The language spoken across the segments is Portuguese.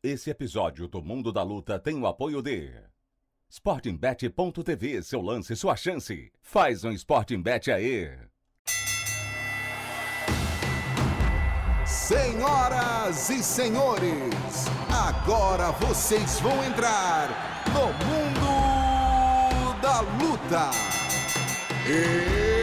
Esse episódio do Mundo da Luta tem o apoio de SportingBet.tv, seu lance, sua chance. Faz um Sporting Bet aí. Senhoras e senhores, agora vocês vão entrar no Mundo da Luta. It's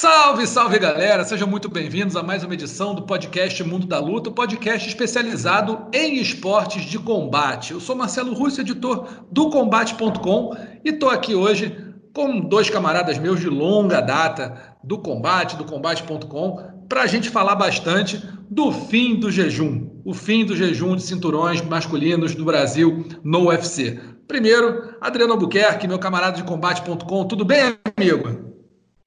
Salve, salve galera! Sejam muito bem-vindos a mais uma edição do podcast Mundo da Luta, o podcast especializado em esportes de combate. Eu sou Marcelo Russo, editor do Combate.com e estou aqui hoje com dois camaradas meus de longa data do combate, do Combate.com, para a gente falar bastante do fim do jejum, o fim do jejum de cinturões masculinos do Brasil no UFC. Primeiro, Adriano Albuquerque, meu camarada de Combate.com, tudo bem, amigo?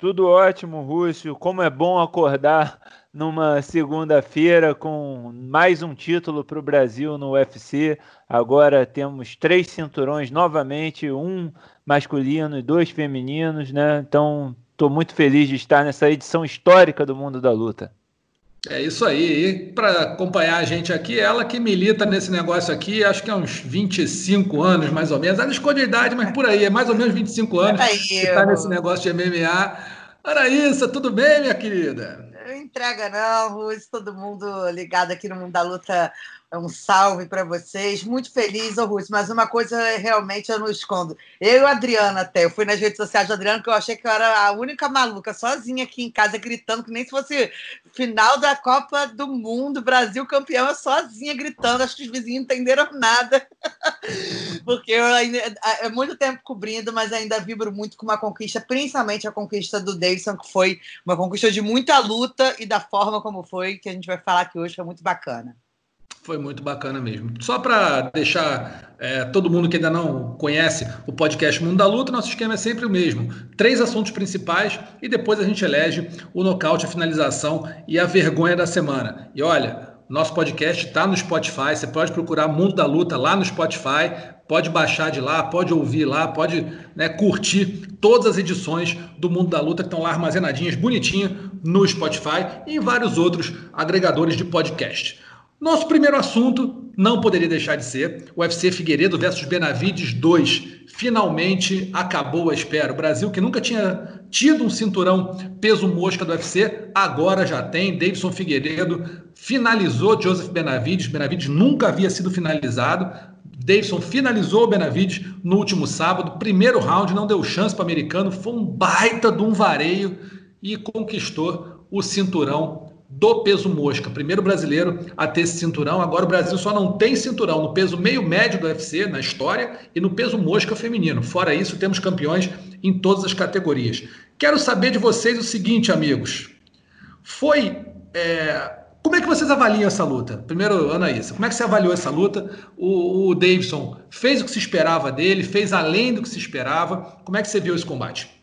Tudo ótimo, Rússio. Como é bom acordar numa segunda-feira com mais um título para o Brasil no UFC. Agora temos três cinturões novamente, um masculino e dois femininos, né? Então estou muito feliz de estar nessa edição histórica do Mundo da Luta. É isso aí. Para acompanhar a gente aqui, ela que milita nesse negócio aqui, acho que há uns 25 anos, mais ou menos. Ela esconde a idade, mas por aí, é mais ou menos 25 anos Aí, que está nesse negócio de MMA. Araíssa, tudo bem, minha querida? Não entrega não, Ruz, todo mundo ligado aqui no Mundo da Luta. Um salve para vocês. Muito feliz, ô Ruz, mas uma coisa é, realmente eu não escondo. Eu e o Adriano até, eu fui nas redes sociais do Adriano que eu achei que eu era a única maluca, sozinha aqui em casa, gritando, que nem se fosse final da Copa do Mundo, Brasil campeão, eu sozinha gritando, acho que os vizinhos não entenderam nada. Porque eu ainda, é muito tempo cobrindo, mas ainda vibro muito com uma conquista, principalmente a conquista do Davidson, que foi uma conquista de muita luta e da forma como foi, que a gente vai falar aqui hoje, foi muito bacana. Foi muito bacana mesmo. Só para deixar é, todo mundo que ainda não conhece o podcast Mundo da Luta, nosso esquema é sempre o mesmo. Três assuntos principais e depois a gente elege o nocaute, a finalização e a vergonha da semana. E olha, nosso podcast está no Spotify, você pode procurar Mundo da Luta lá no Spotify, pode baixar de lá, pode ouvir lá, pode né, curtir todas as edições do Mundo da Luta que estão lá armazenadinhas, bonitinhas, no Spotify e em vários outros agregadores de podcast. Nosso primeiro assunto não poderia deixar de ser o UFC Figueiredo versus Benavides 2. Finalmente acabou a espera. O Brasil, que nunca tinha tido um cinturão peso mosca do UFC, agora já tem. Davidson Figueiredo finalizou Joseph Benavides. Benavides nunca havia sido finalizado. Davidson finalizou o Benavides no último sábado. Primeiro round, não deu chance para o americano. Foi um baita de um vareio e conquistou o cinturão do peso mosca. Primeiro brasileiro a ter esse cinturão. Agora o Brasil só não tem cinturão no peso meio médio do UFC na história e no peso mosca feminino. Fora isso, temos campeões em todas as categorias. Quero saber de vocês o seguinte, amigos. Foi. é, Como é que vocês avaliam essa luta? Primeiro, Anaísa, como é que você avaliou essa luta? O, o Davidson fez o que se esperava dele, fez além do que se esperava. Como é que você viu esse combate?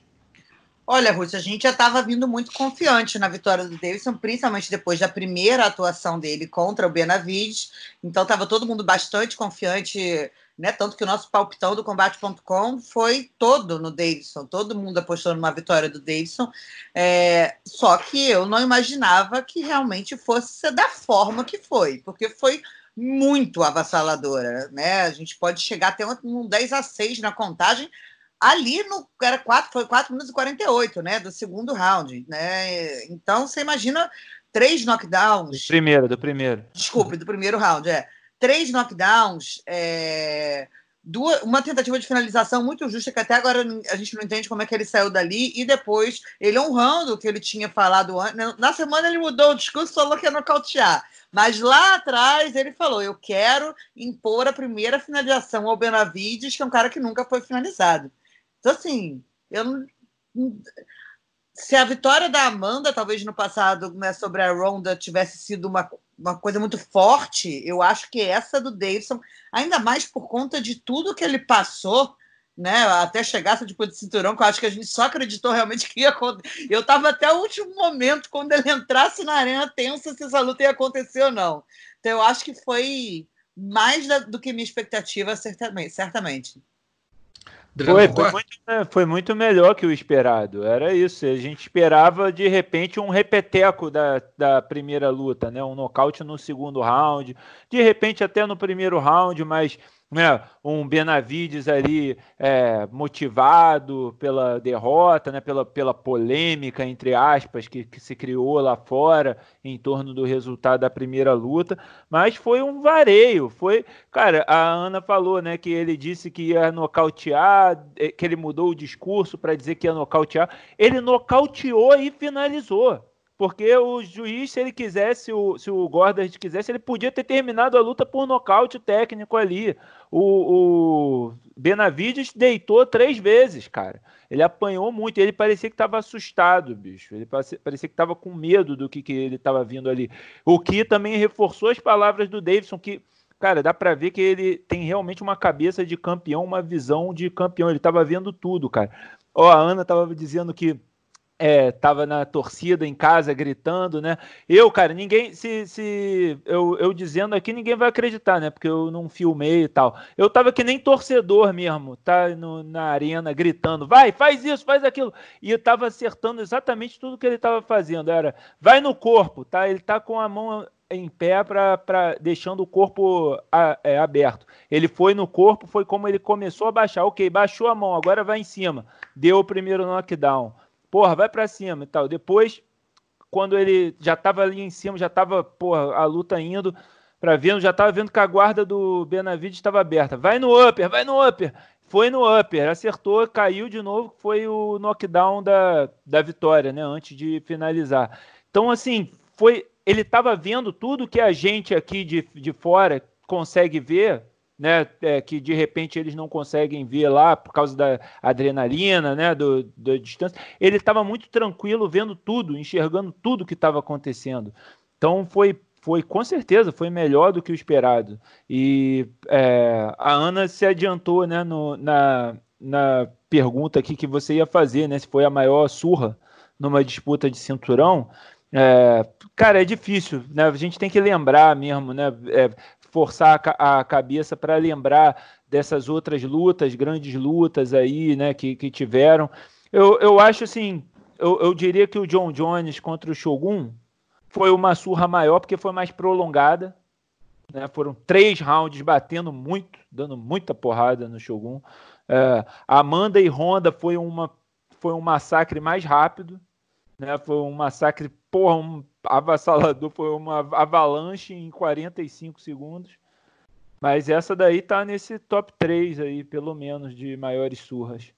Olha, Ruth, a gente já estava vindo muito confiante na vitória do Davidson, principalmente depois da primeira atuação dele contra o Benavides. Então estava todo mundo bastante confiante, né? Tanto que o nosso palpitão do combate.com foi todo no Davidson, todo mundo apostou numa vitória do Davidson. É, só que eu não imaginava que realmente fosse da forma que foi, porque foi muito avassaladora, né? A gente pode chegar até um 10 a 6 na contagem ali no era 4, foi 4 minutos e 48, né, do segundo round, né? Então você imagina três knockdowns. Do primeiro, do primeiro. Desculpe, do primeiro round, é. Três knockdowns, é, duas, uma tentativa de finalização muito justa, que até agora a gente não entende como é que ele saiu dali, e depois ele honrando o que ele tinha falado antes. né? Na semana ele mudou o discurso, falou que ia nocautear. Mas lá atrás ele falou: eu quero impor a primeira finalização ao Benavides, que é um cara que nunca foi finalizado. Então, assim, eu não. Se a vitória da Amanda, talvez no passado, né, sobre a Ronda, tivesse sido uma, uma coisa muito forte, eu acho que essa do Davidson, ainda mais por conta de tudo que ele passou, né, até chegar essa tipo de cinturão, que eu acho que a gente só acreditou realmente que ia acontecer. Eu estava até o último momento, quando ele entrasse na arena, tensa se essa luta ia acontecer ou não. Então, eu acho que foi mais da, do que minha expectativa, certamente. certamente. Foi, foi, muito, foi muito melhor que o esperado. Era isso. A gente esperava, de repente, um repeteco da, da primeira luta, né? Um nocaute no segundo round. De repente, até no primeiro round, mas né, um Benavides ali é, motivado pela derrota, né, pela, pela polêmica, entre aspas, que, que, se criou lá fora em torno do resultado da primeira luta, mas foi um vareio, foi, cara, a Ana falou, né, que ele disse que ia nocautear, é, que ele mudou o discurso para dizer que ia nocautear, ele nocauteou e finalizou, porque o juiz, se ele quisesse, o, se o Gordard quisesse, ele podia ter terminado a luta por nocaute técnico ali. O, o Benavides deitou três vezes, cara. Ele apanhou muito, ele parecia que estava assustado, bicho. Ele parecia, parecia que estava com medo do que, que ele estava vindo ali. O que também reforçou as palavras do Davidson, que, cara, dá para ver que ele tem realmente uma cabeça de campeão, uma visão de campeão. Ele estava vendo tudo, cara. Ó, a Ana estava dizendo que é, tava na torcida em casa gritando, né? Eu, cara, ninguém, se, se eu, eu dizendo aqui, ninguém vai acreditar, né? Porque eu não filmei e tal. Eu tava que nem torcedor mesmo, tá no, na arena gritando, vai, faz isso, faz aquilo. E eu tava acertando exatamente tudo que ele tava fazendo. Era, vai no corpo, tá? Ele tá com a mão em pé para deixando o corpo a, é, aberto. Ele foi no corpo, foi como ele começou a baixar. Ok, baixou a mão, agora vai em cima. Deu o primeiro knockdown porra, vai para cima e tal. Depois, quando ele já estava ali em cima, já estava, porra, a luta indo para vendo, já estava vendo que a guarda do Benavides estava aberta. Vai no upper, vai no upper. Foi no upper, acertou, caiu de novo, foi o knockdown da, da vitória, né, antes de finalizar. Então, assim, foi ele estava vendo tudo que a gente aqui de, de fora consegue ver né, é, que de repente eles não conseguem ver lá por causa da adrenalina, né, do, da distância. Ele estava muito tranquilo vendo tudo, enxergando tudo que estava acontecendo. Então foi, foi com certeza foi melhor do que o esperado. E é, a Ana se adiantou, né, no, na, na pergunta aqui que você ia fazer, né, se foi a maior surra numa disputa de cinturão. É, cara, é difícil, né? A gente tem que lembrar mesmo, né? É, forçar a, cabeça para lembrar dessas outras lutas, grandes lutas aí, né, que, que tiveram. Eu, eu acho assim, eu, eu diria que o John Jones contra o Shogun foi uma surra maior porque foi mais prolongada. Né? Foram três rounds batendo muito, dando muita porrada no Shogun. É, Amanda e Honda foi, uma, foi um massacre mais rápido. Né? Foi um massacre, porra, um avassalador, foi uma avalanche em 45 segundos. Mas essa daí tá nesse top 3 aí, pelo menos, de maiores surras.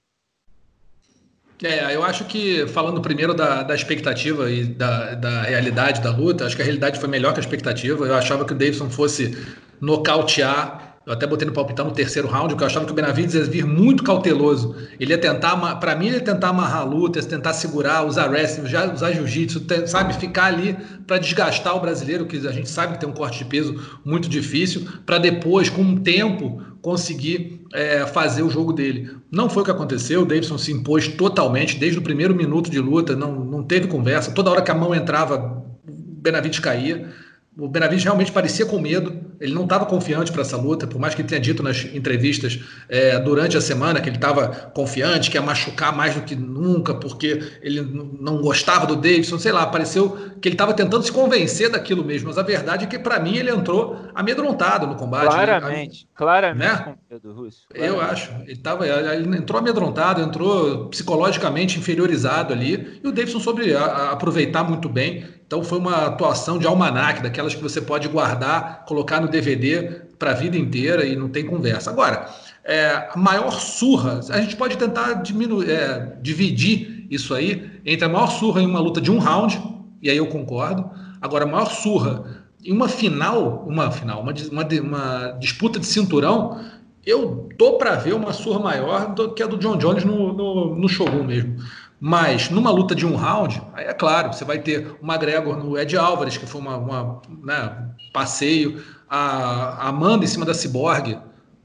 É, eu acho que, falando primeiro da, da expectativa e da, da realidade da luta, acho que a realidade foi melhor que a expectativa. Eu achava que o Davidson fosse nocautear eu até botei no palpitão no terceiro round, porque eu achava que o Benavides ia vir muito cauteloso. Ele ia tentar, para mim, ele ia tentar amarrar lutas, tentar segurar, usar wrestling, usar jiu-jitsu, sabe? Ficar ali para desgastar o brasileiro, que a gente sabe que tem um corte de peso muito difícil, para depois, com um tempo, conseguir é, fazer o jogo dele. Não foi o que aconteceu, o Davidson se impôs totalmente, desde o primeiro minuto de luta, não, não teve conversa. Toda hora que a mão entrava, Benavides caía. O Benavides realmente parecia com medo, ele não estava confiante para essa luta, por mais que ele tenha dito nas entrevistas é, durante a semana que ele estava confiante, que ia machucar mais do que nunca, porque ele não gostava do Davidson, sei lá, pareceu que ele estava tentando se convencer daquilo mesmo, mas a verdade é que para mim ele entrou amedrontado no combate. Claramente, né? claramente né? com medo, Russo. Claramente. Eu acho, ele, tava, ele entrou amedrontado, entrou psicologicamente inferiorizado ali, e o Davidson soube aproveitar muito bem então foi uma atuação de almanac, daquelas que você pode guardar, colocar no DVD para a vida inteira e não tem conversa. Agora, é, a maior surra, a gente pode tentar diminuir, é, dividir isso aí entre a maior surra em uma luta de um round, e aí eu concordo. Agora, a maior surra em uma final, uma final, uma, uma, uma disputa de cinturão, eu tô para ver uma surra maior do que a do John Jones no, no, no mesmo. Mas numa luta de um round, aí é claro, você vai ter o McGregor no Ed Álvares, que foi uma, uma né, passeio, a, Amanda em cima da Cyborg,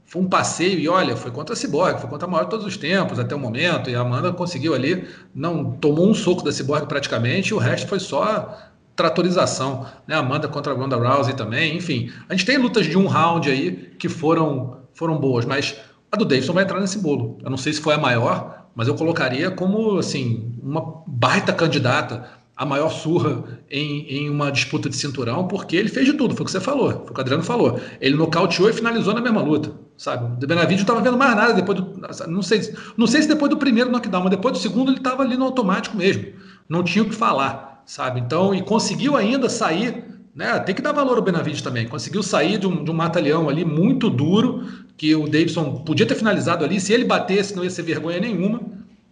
foi um passeio, e olha, foi contra a Cyborg, foi contra a maior de todos os tempos até o momento, e a Amanda conseguiu ali, não tomou um soco da Cyborg praticamente, e o resto foi só tratorização, né? Amanda contra a Ronda Rousey também, enfim. A gente tem lutas de um round aí que foram, foram boas, mas a do Davidson vai entrar nesse bolo. Eu não sei se foi a maior, mas eu colocaria como assim uma baita candidata a maior surra em, em uma disputa de cinturão, porque ele fez de tudo, foi o que você falou, foi o que o Adriano falou. Ele nocauteou e finalizou na mesma luta, sabe? O Benavides não estava vendo mais nada depois do. Não sei, não sei se depois do primeiro knockdown, mas depois do segundo ele estava ali no automático mesmo. Não tinha o que falar, sabe? Então, e conseguiu ainda sair. Né, tem que dar valor ao Benavides também. Conseguiu sair de um, de um mata-leão ali muito duro, que o Davidson podia ter finalizado ali. Se ele batesse, não ia ser vergonha nenhuma,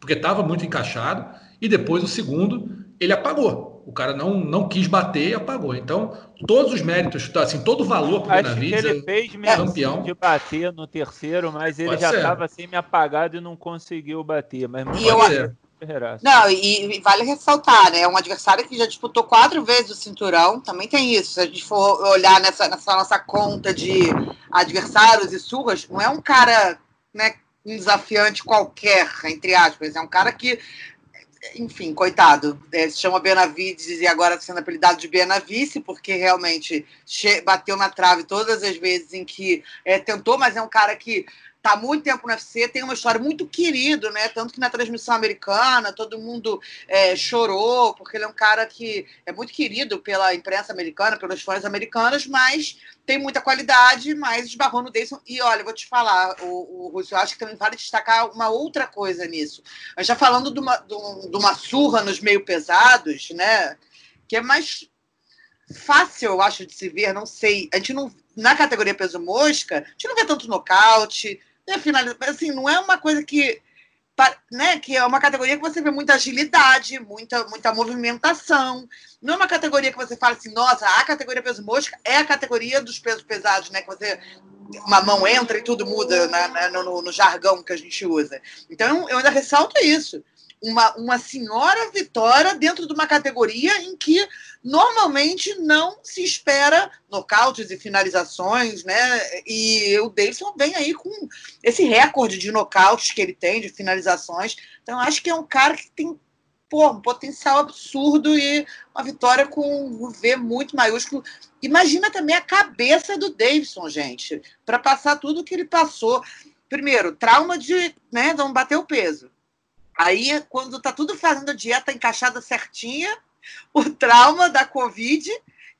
porque estava muito encaixado. E depois o segundo, ele apagou. O cara não, não quis bater e apagou. Então, todos os méritos, assim, todo o valor para o Benavides. ele é fez mesmo campeão. de bater no terceiro, mas ele Pode já estava semi-apagado e não conseguiu bater. Mas e eu, ser. Não, e, e, vale ressaltar, né? É um adversário que já disputou quatro vezes o cinturão, também tem isso. Se a gente for olhar nessa, nessa nossa conta de adversários e surras, não é um cara, né, um desafiante qualquer, entre aspas. É um cara que enfim, coitado, é, se chama Benavides e agora está sendo apelidado de Benavice, porque realmente bateu na trave todas as vezes em que é, tentou, mas é um cara que está muito tempo no UFC, tem uma história muito querido, né? Tanto que na transmissão americana todo mundo é, chorou, porque ele é um cara que é muito querido pela imprensa americana, pelos fãs americanos, mas tem muita qualidade, mas esbarrou no Dayson. E olha, vou te falar, o, o Russo, acho que também vale destacar uma outra coisa nisso. Já falando de uma, de uma surra nos meio pesados, né? Que é mais fácil, eu acho, de se ver, não sei. A gente não. Na categoria peso mosca, a gente não vê tanto nocaute, né, finaliza, assim, não é uma coisa que, né, que é uma categoria que você vê muita agilidade, muita, muita movimentação. Não é uma categoria que você fala assim, nossa, a categoria peso mosca é a categoria dos pesos pesados, né? Que você uma mão entra e tudo muda na, na, no, no, jargão que a gente usa. Então, eu ainda ressalto isso uma, uma senhora vitória dentro de uma categoria em que normalmente não se espera nocautes e finalizações, né? E o Davidson vem aí com esse recorde de nocautes que ele tem, de finalizações. Então, acho que é um cara que tem pô, um potencial absurdo e uma vitória com um V muito maiúsculo. Imagina também a cabeça do Davidson, gente, para passar tudo que ele passou. Primeiro, trauma de né, não bater o peso. Aí, quando tá tudo fazendo a dieta encaixada certinha, o trauma da Covid,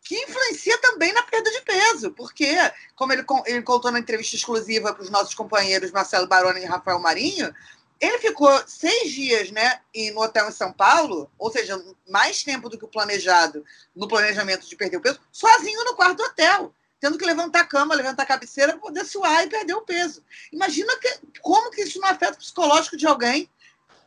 que influencia também na perda de peso, porque, como ele, ele contou na entrevista exclusiva para os nossos companheiros Marcelo Baroni e Rafael Marinho, ele ficou seis dias né, no hotel em São Paulo, ou seja, mais tempo do que o planejado no planejamento de perder o peso, sozinho no quarto do hotel, tendo que levantar a cama, levantar a cabeceira para poder suar e perder o peso. Imagina que, como que isso não afeta o psicológico de alguém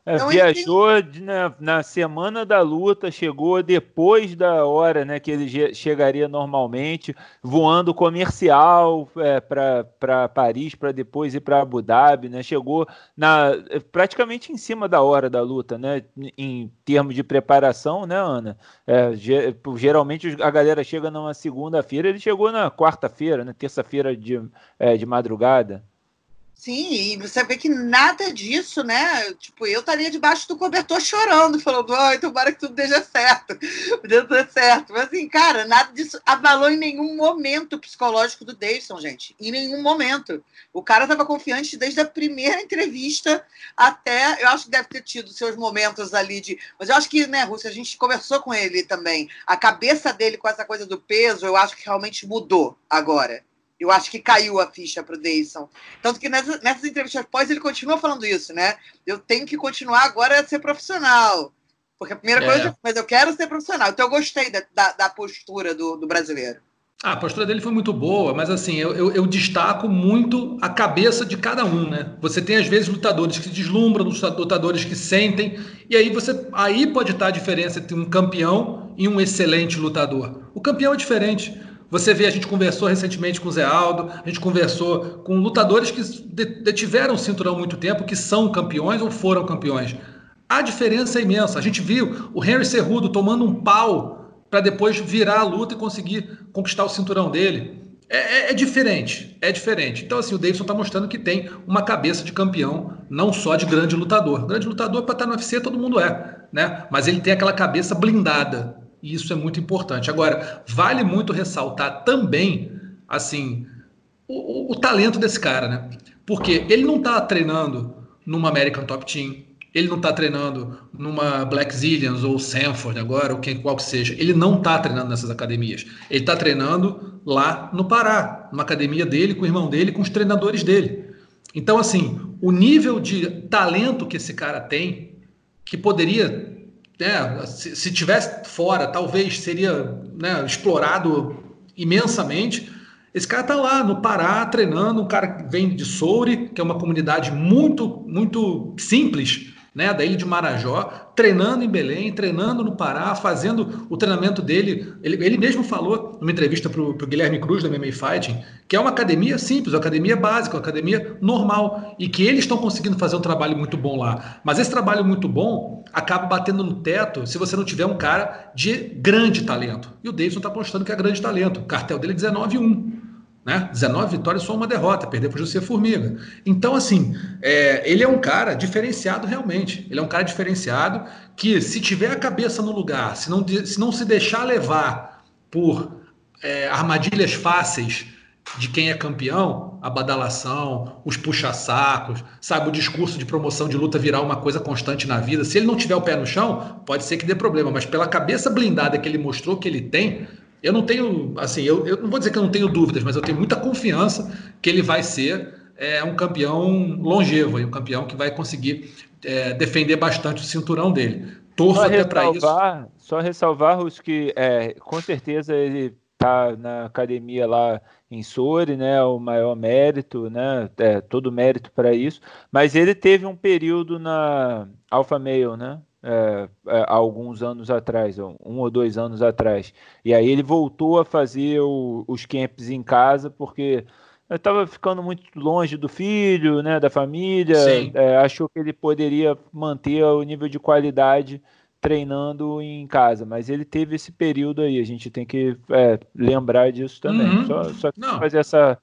é, viajou na, na, semana da luta, chegou depois da hora né, que ele chegaria normalmente, voando comercial é, para Paris, para depois ir para Abu Dhabi. Né, chegou na, praticamente em cima da hora da luta, né, em termos de preparação, né, Ana? É, geralmente a galera chega numa segunda-feira, ele chegou na quarta-feira, na terça-feira de, é, de madrugada. Sim, e você vê que nada disso, né? Tipo, eu estaria debaixo do cobertor chorando, falando, ai, tomara que tudo esteja certo, deu tudo certo. Mas assim, cara, nada disso abalou em nenhum momento psicológico do Davidson, gente. Em nenhum momento. O cara estava confiante desde a primeira entrevista até. Eu acho que deve ter tido seus momentos ali de. Mas eu acho que, né, Rússia, a gente conversou com ele também. A cabeça dele com essa coisa do peso, eu acho que realmente mudou agora. Eu acho que caiu a ficha para o Deison. Tanto que nessas, nessas entrevistas pós ele continua falando isso, né? Eu tenho que continuar agora a ser profissional. Porque a primeira é. coisa, mas eu quero ser profissional. Então eu gostei da, da, da postura do, do, brasileiro. Ah, a postura dele foi muito boa, mas assim, eu, eu, eu, destaco muito a cabeça de cada um, né? Você tem, às vezes, lutadores que deslumbram, lutadores que sentem, e aí você aí pode estar a diferença entre um campeão e um excelente lutador. O campeão é diferente. Você vê, a gente conversou recentemente com o Zé Aldo, a gente conversou com lutadores que detiveram o cinturão muito tempo, que são campeões ou foram campeões. A diferença é imensa. A gente viu o Henry Cerrudo tomando um pau para depois virar a luta e conseguir conquistar o cinturão dele. É, é, é, diferente, é diferente. Então, assim, o Davidson está mostrando que tem uma cabeça de campeão, não só de grande lutador. Grande lutador, para estar no UFC, todo mundo é, né? Mas ele tem aquela cabeça blindada. E isso é muito importante. Agora, vale muito ressaltar também, assim, o, o, talento desse cara, né? Porque ele não está treinando numa American Top Team, ele não está treinando numa Black Zillions ou Sanford agora, ou quem qual que seja. Ele não está treinando nessas academias. Ele está treinando lá no Pará, numa academia dele, com o irmão dele, com os treinadores dele. Então, assim, o nível de talento que esse cara tem, que poderia, né, se, se tivesse fora, talvez seria né, explorado imensamente. Esse cara tá lá no Pará treinando, um cara que vem de Soure, que é uma comunidade muito, muito simples, né, da ilha de Marajó, treinando em Belém, treinando no Pará, fazendo o treinamento dele. Ele, ele mesmo falou numa entrevista para o Guilherme Cruz da MMA Fighting, que é uma academia simples, uma academia básica, uma academia normal, e que eles estão conseguindo fazer um trabalho muito bom lá. Mas esse trabalho muito bom acaba batendo no teto se você não tiver um cara de grande talento. E o Davidson está apostando que é grande talento. O cartel dele é 19-1 né? 19 vitórias, só uma derrota, perder para o José Formiga. Então, assim, é, ele é um cara diferenciado realmente. Ele é um cara diferenciado que, se tiver a cabeça no lugar, se não se, não se deixar levar por é, armadilhas fáceis de quem é campeão, a badalação, os puxa-sacos, sabe, o discurso de promoção de luta virar uma coisa constante na vida. Se ele não tiver o pé no chão, pode ser que dê problema, mas pela cabeça blindada que ele mostrou que ele tem, eu não tenho, assim, eu, eu não vou dizer que eu não tenho dúvidas, mas eu tenho muita confiança que ele vai ser é, um campeão longevo, um campeão que vai conseguir é, defender bastante o cinturão dele. Torço até para isso. Só ressalvar os que, é, com certeza, ele está na academia lá em Sori, né, o maior mérito, né, é, todo mérito para isso, mas ele teve um período na Alpha Male, né, é, é, há alguns anos atrás, um ou dois anos atrás. E aí ele voltou a fazer o, os camps em casa porque estava ficando muito longe do filho, né, da família. É, achou que ele poderia manter o nível de qualidade treinando em casa, mas ele teve esse período aí. A gente tem que é, lembrar disso também. Uhum. Só, só fazer essa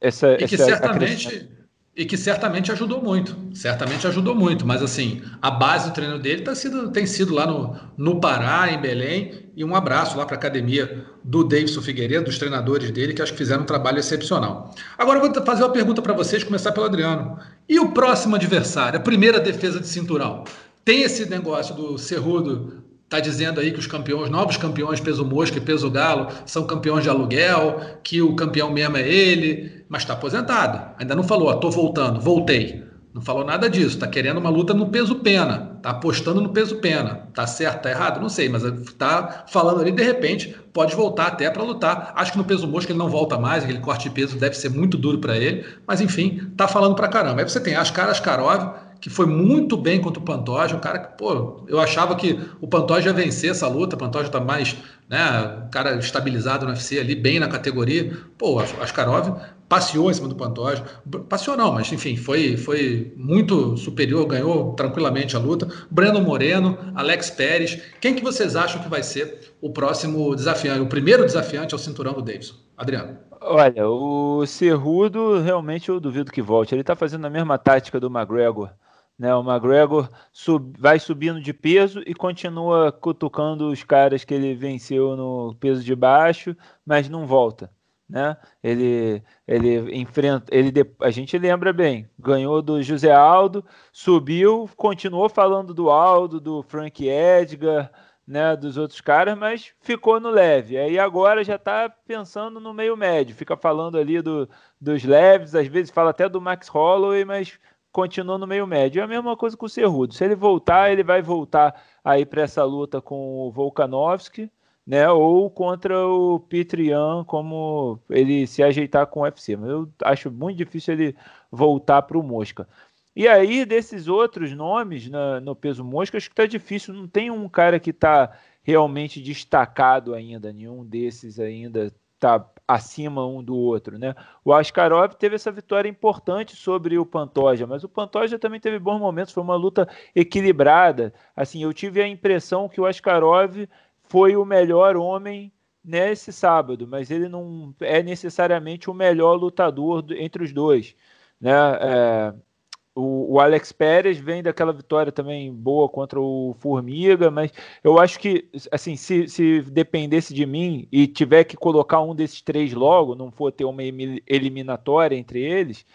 essa, e que essa certamente e que certamente ajudou muito, certamente ajudou muito, mas assim, a base do treino dele tá sido, tem sido lá no, no Pará, em Belém, e um abraço lá para a academia do Davidson Figueiredo, dos treinadores dele, que acho que fizeram um trabalho excepcional. Agora eu vou fazer uma pergunta para vocês, começar pelo Adriano. E o próximo adversário, a primeira defesa de cinturão? Tem esse negócio do Cerrudo está dizendo aí que os campeões, novos campeões peso mosca e peso galo, são campeões de aluguel, que o campeão mesmo é ele, mas está aposentado. Ainda não falou, estou voltando, voltei. Não falou nada disso. Está querendo uma luta no peso pena. Está apostando no peso pena. Está certo, está errado? Não sei, mas está falando ali, de repente, pode voltar até para lutar. Acho que no peso mosca ele não volta mais, aquele corte de peso deve ser muito duro para ele. Mas enfim, está falando para caramba. Aí você tem as caras Askarov que foi muito bem contra o Pantoja, um cara que, pô, eu achava que o Pantoja ia vencer essa luta, o Pantoja tá mais, né, cara estabilizado no UFC ali, bem na categoria. Pô, Askarov passeou em cima do Pantoja, passeou não, mas enfim, foi, foi muito superior, ganhou tranquilamente a luta. Breno Moreno, Alex Pérez, quem que vocês acham que vai ser o próximo desafiante, o primeiro desafiante ao cinturão do Davidson? Adriano. Olha, o Cerrudo realmente eu duvido que volte. Ele está fazendo a mesma tática do McGregor. Né? O McGregor sub, vai subindo de peso e continua cutucando os caras que ele venceu no peso de baixo, mas não volta. Né? Ele, ele enfrenta, ele, a gente lembra bem, ganhou do José Aldo, subiu, continuou falando do Aldo, do Frank Edgar, né, dos outros caras, mas ficou no leve. Aí agora já está pensando no meio médio, fica falando ali do, dos leves, às vezes fala até do Max Holloway, mas continua no meio médio. É a mesma coisa com o Cerrudo. Se ele voltar, ele vai voltar aí para essa luta com o Volkanovski, né? Ou contra o Pitrian, como ele se ajeitar com o UFC. Mas eu acho muito difícil ele voltar para o Mosca. E aí, desses outros nomes na, no peso mosca, acho que está difícil. Não tem um cara que está realmente destacado ainda, nenhum desses ainda está acima um do outro, né? O Askarov teve essa vitória importante sobre o Pantoja, mas o Pantoja também teve bons momentos, foi uma luta equilibrada. Assim, eu tive a impressão que o Askarov foi o melhor homem nesse sábado, mas ele não é necessariamente o melhor lutador entre os dois, né? É, o, o, Alex Pérez vem daquela vitória também boa contra o Formiga, mas eu acho que, assim, se, se dependesse de mim e tiver que colocar um desses três logo, não for ter uma eliminatória entre eles,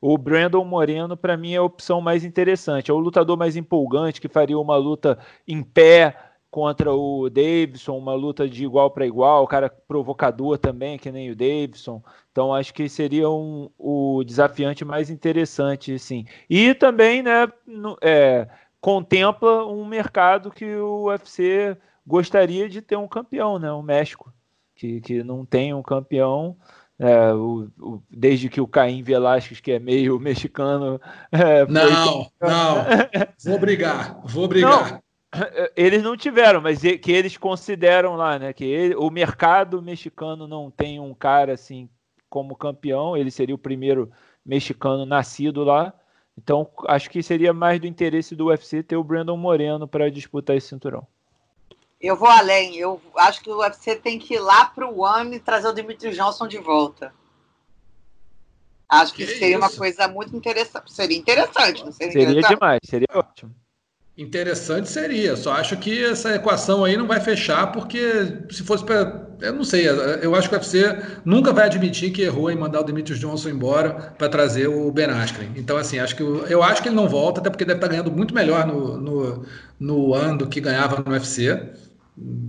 o Brandon Moreno, para mim, é a opção mais interessante. É o lutador mais empolgante, que faria uma luta em pé contra o Davidson, uma luta de igual para igual, o cara provocador também, que nem o Davidson. Então acho que seria um, o desafiante mais interessante, sim. E também, né, no, é, contempla um mercado que o UFC gostaria de ter um campeão, né, o México, que, que não tem um campeão. É, o, o, desde que o Caim Velasquez, que é meio mexicano. É, não, não. Vou brigar, vou brigar. Não, eles não tiveram, mas que eles consideram lá, né? Que ele, o mercado mexicano não tem um cara assim como campeão, ele seria o primeiro mexicano nascido lá. Então, acho que seria mais do interesse do UFC ter o Brandon Moreno para disputar esse cinturão. Eu vou além. Eu acho que o UFC tem que ir lá para o One e trazer o Dimitri Johnson de volta. Acho que, que seria isso? uma coisa muito interessante. Seria interessante, não seria? Seria demais, seria ótimo. Interessante seria, só acho que essa equação aí não vai fechar, porque se fosse para. Eu não sei, eu acho que o UFC nunca vai admitir que errou em mandar o Demetrius Johnson embora para trazer o Ben Askren. Então, assim, acho que eu acho que ele não volta, até porque deve estar tá ganhando muito melhor no, no, no ano do que ganhava no UFC.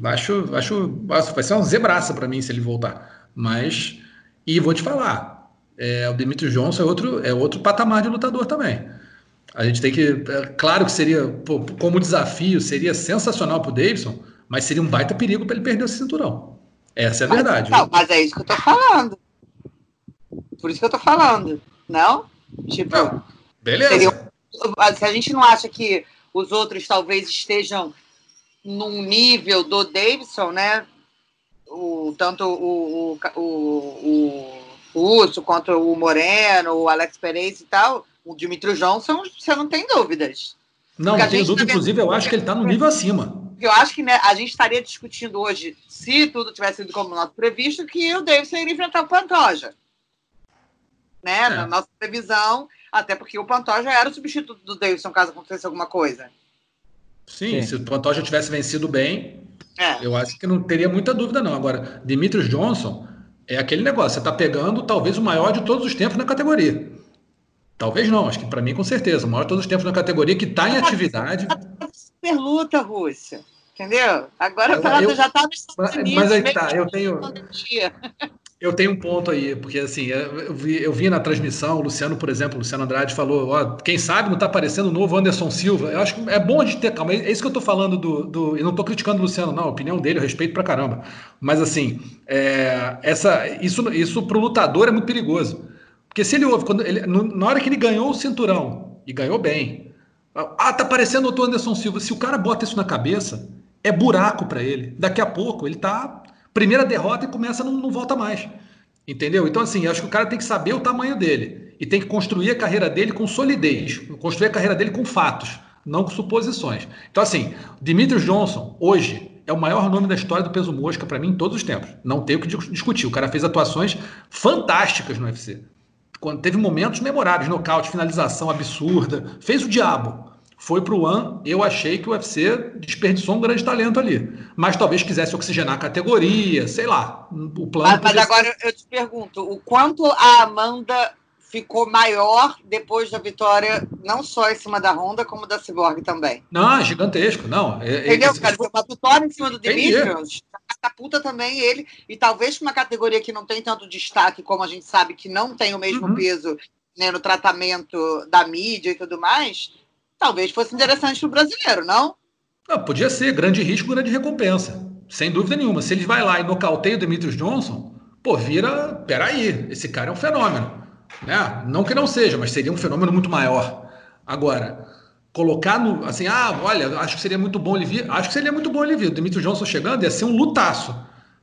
Acho, acho, vai ser uma zebraça para mim se ele voltar. Mas, e vou te falar, é, o Demetrius Johnson é outro, é outro patamar de lutador também. A gente tem que. É, claro que seria, pô, como desafio, seria sensacional para o Davidson, mas seria um baita perigo para ele perder esse cinturão. Essa é a mas, verdade. Não, mas é isso que eu tô falando. Por isso que eu tô falando. Não? Tipo. Não. Beleza. Seria, se a gente não acha que os outros talvez estejam num nível do Davidson, né? O, tanto o, o, o, o, o Urso quanto o Moreno, o Alex Perez e tal o Dimitri Johnson, você não tem dúvidas. Não, não tenho dúvida, tá inclusive eu acho que ele está no nível acima. Eu acho que né, a gente estaria discutindo hoje, se tudo tivesse sido como nós previsto, que o Davidson iria enfrentar o Pantoja. Né? É. Na nossa previsão, até porque o Pantoja era o substituto do Davidson caso acontecesse alguma coisa. Sim, Sim. se o Pantoja tivesse vencido bem, é. eu acho que não teria muita dúvida, não. Agora, Dimitris Johnson é aquele negócio, você está pegando talvez o maior de todos os tempos na categoria. Talvez não, acho que para mim com certeza. O maior de todos os tempos na categoria que está em atividade. Super luta, Rússia. Entendeu? Agora a parada já está nos Estados Unidos. Mas aí tá, eu tenho. Eu tenho um ponto aí, porque assim, eu vi, eu vi na transmissão, o Luciano, por exemplo, o Luciano Andrade falou: ó, quem sabe não está aparecendo o novo Anderson Silva. Eu acho que é bom a gente ter calma. É isso que eu estou falando do. do eu não estou criticando o Luciano, não. A opinião dele, eu respeito pra caramba. Mas assim, é, essa, isso, isso pro lutador é muito perigoso. Porque se ele ouve, quando ele, na hora que ele ganhou o cinturão, e ganhou bem, ah, tá parecendo o Anderson Silva. Se o cara bota isso na cabeça, é buraco para ele. Daqui a pouco ele tá. Primeira derrota e começa, não, não volta mais. Entendeu? Então, assim, acho que o cara tem que saber o tamanho dele. E tem que construir a carreira dele com solidez. Construir a carreira dele com fatos, não com suposições. Então, assim, Dimitri Johnson, hoje, é o maior nome da história do peso mosca para mim em todos os tempos. Não tem o que discutir. O cara fez atuações fantásticas no UFC quando teve momentos memoráveis, nocaute, finalização absurda, fez o diabo. Foi para o One, eu achei que o UFC desperdiçou um grande talento ali. Mas talvez quisesse oxigenar a categoria, sei lá. O plano. Mas, mas agora eu te pergunto: o quanto a Amanda ficou maior depois da vitória, não só em cima da Honda, como da Cyborg também. Não, é gigantesco, não. É, é Entendeu, cara? Uma vitória em cima do Dimitrios, catapulta também ele, e talvez uma categoria que não tem tanto destaque, como a gente sabe que não tem o mesmo uhum. peso né, no tratamento da mídia e tudo mais, talvez fosse interessante para o brasileiro, não? Não, podia ser, grande risco, grande recompensa. Sem dúvida nenhuma. Se ele vai lá e nocauteia o Demetrius Johnson, pô, vira. Peraí, esse cara é um fenômeno. Né? Não que não seja, mas seria um fenômeno muito maior. Agora, colocar no. Assim, ah, olha, acho que seria muito bom ele vir. Acho que seria muito bom ele vir. O Dimitri Johnson chegando ia ser um lutaço.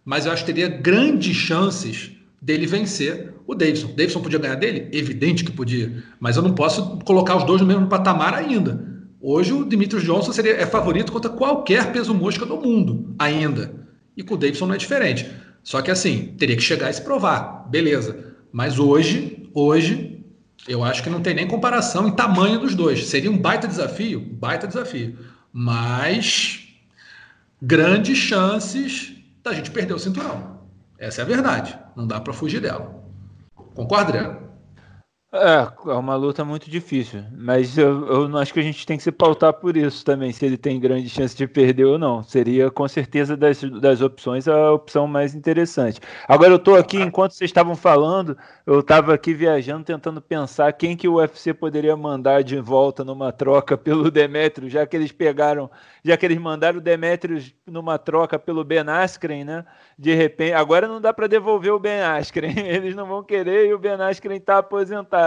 Mas eu acho que teria grandes chances dele vencer o Davidson. Davidson podia ganhar dele? Evidente que podia. Mas eu não posso colocar os dois no mesmo patamar ainda. Hoje o Dimitri Johnson seria, é favorito contra qualquer peso mosca do mundo, ainda. E com o Davidson não é diferente. Só que assim, teria que chegar e se provar. Beleza. Mas hoje hoje, eu acho que não tem nem comparação em tamanho dos dois. Seria um baita desafio, baita desafio. Mas grandes chances da gente perder o cinturão. Essa é a verdade. Não dá para fugir dela. Concorda, Adriano? É, é uma luta muito difícil, mas eu, eu não acho que a gente tem que se pautar por isso também, se ele tem grande chance de perder ou não. Seria com certeza das, das opções a opção mais interessante. Agora eu estou aqui, enquanto vocês estavam falando, eu estava aqui viajando, tentando pensar quem que o UFC poderia mandar de volta numa troca pelo Demetrio, já que eles pegaram, já que eles mandaram o Demetrio numa troca pelo Ben Askren, né? De repente, agora não dá para devolver o Ben Askren, eles não vão querer e o Ben Askren está aposentado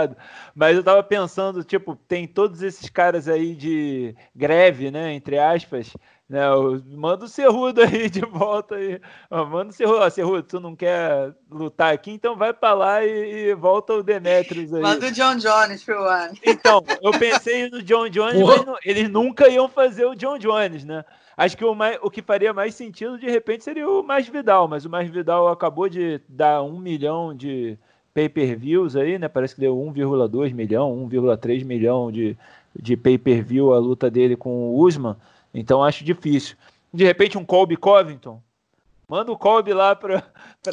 Mas eu tava pensando, tipo, tem todos esses caras aí de greve, né? Entre aspas. Né, manda o Cerrudo aí de volta aí. Manda o Cerrudo, Cerrudo, tu não quer lutar aqui, então vai para lá e, e, volta o Demetrius aí. Manda o John Jones pro ano. Então, eu pensei no John Jones, mas não, eles nunca iam fazer o John Jones, né? Acho que o, mais, o que faria mais sentido, de repente, seria o Mais Vidal, mas o Mais Vidal acabou de dar um milhão de, pay-per-views aí, né? Parece que deu 1,2 milhão, 1,3 milhão de, de pay-per-view a luta dele com o Usman. Então acho difícil. De repente um Colby Covington. Manda o Colby lá para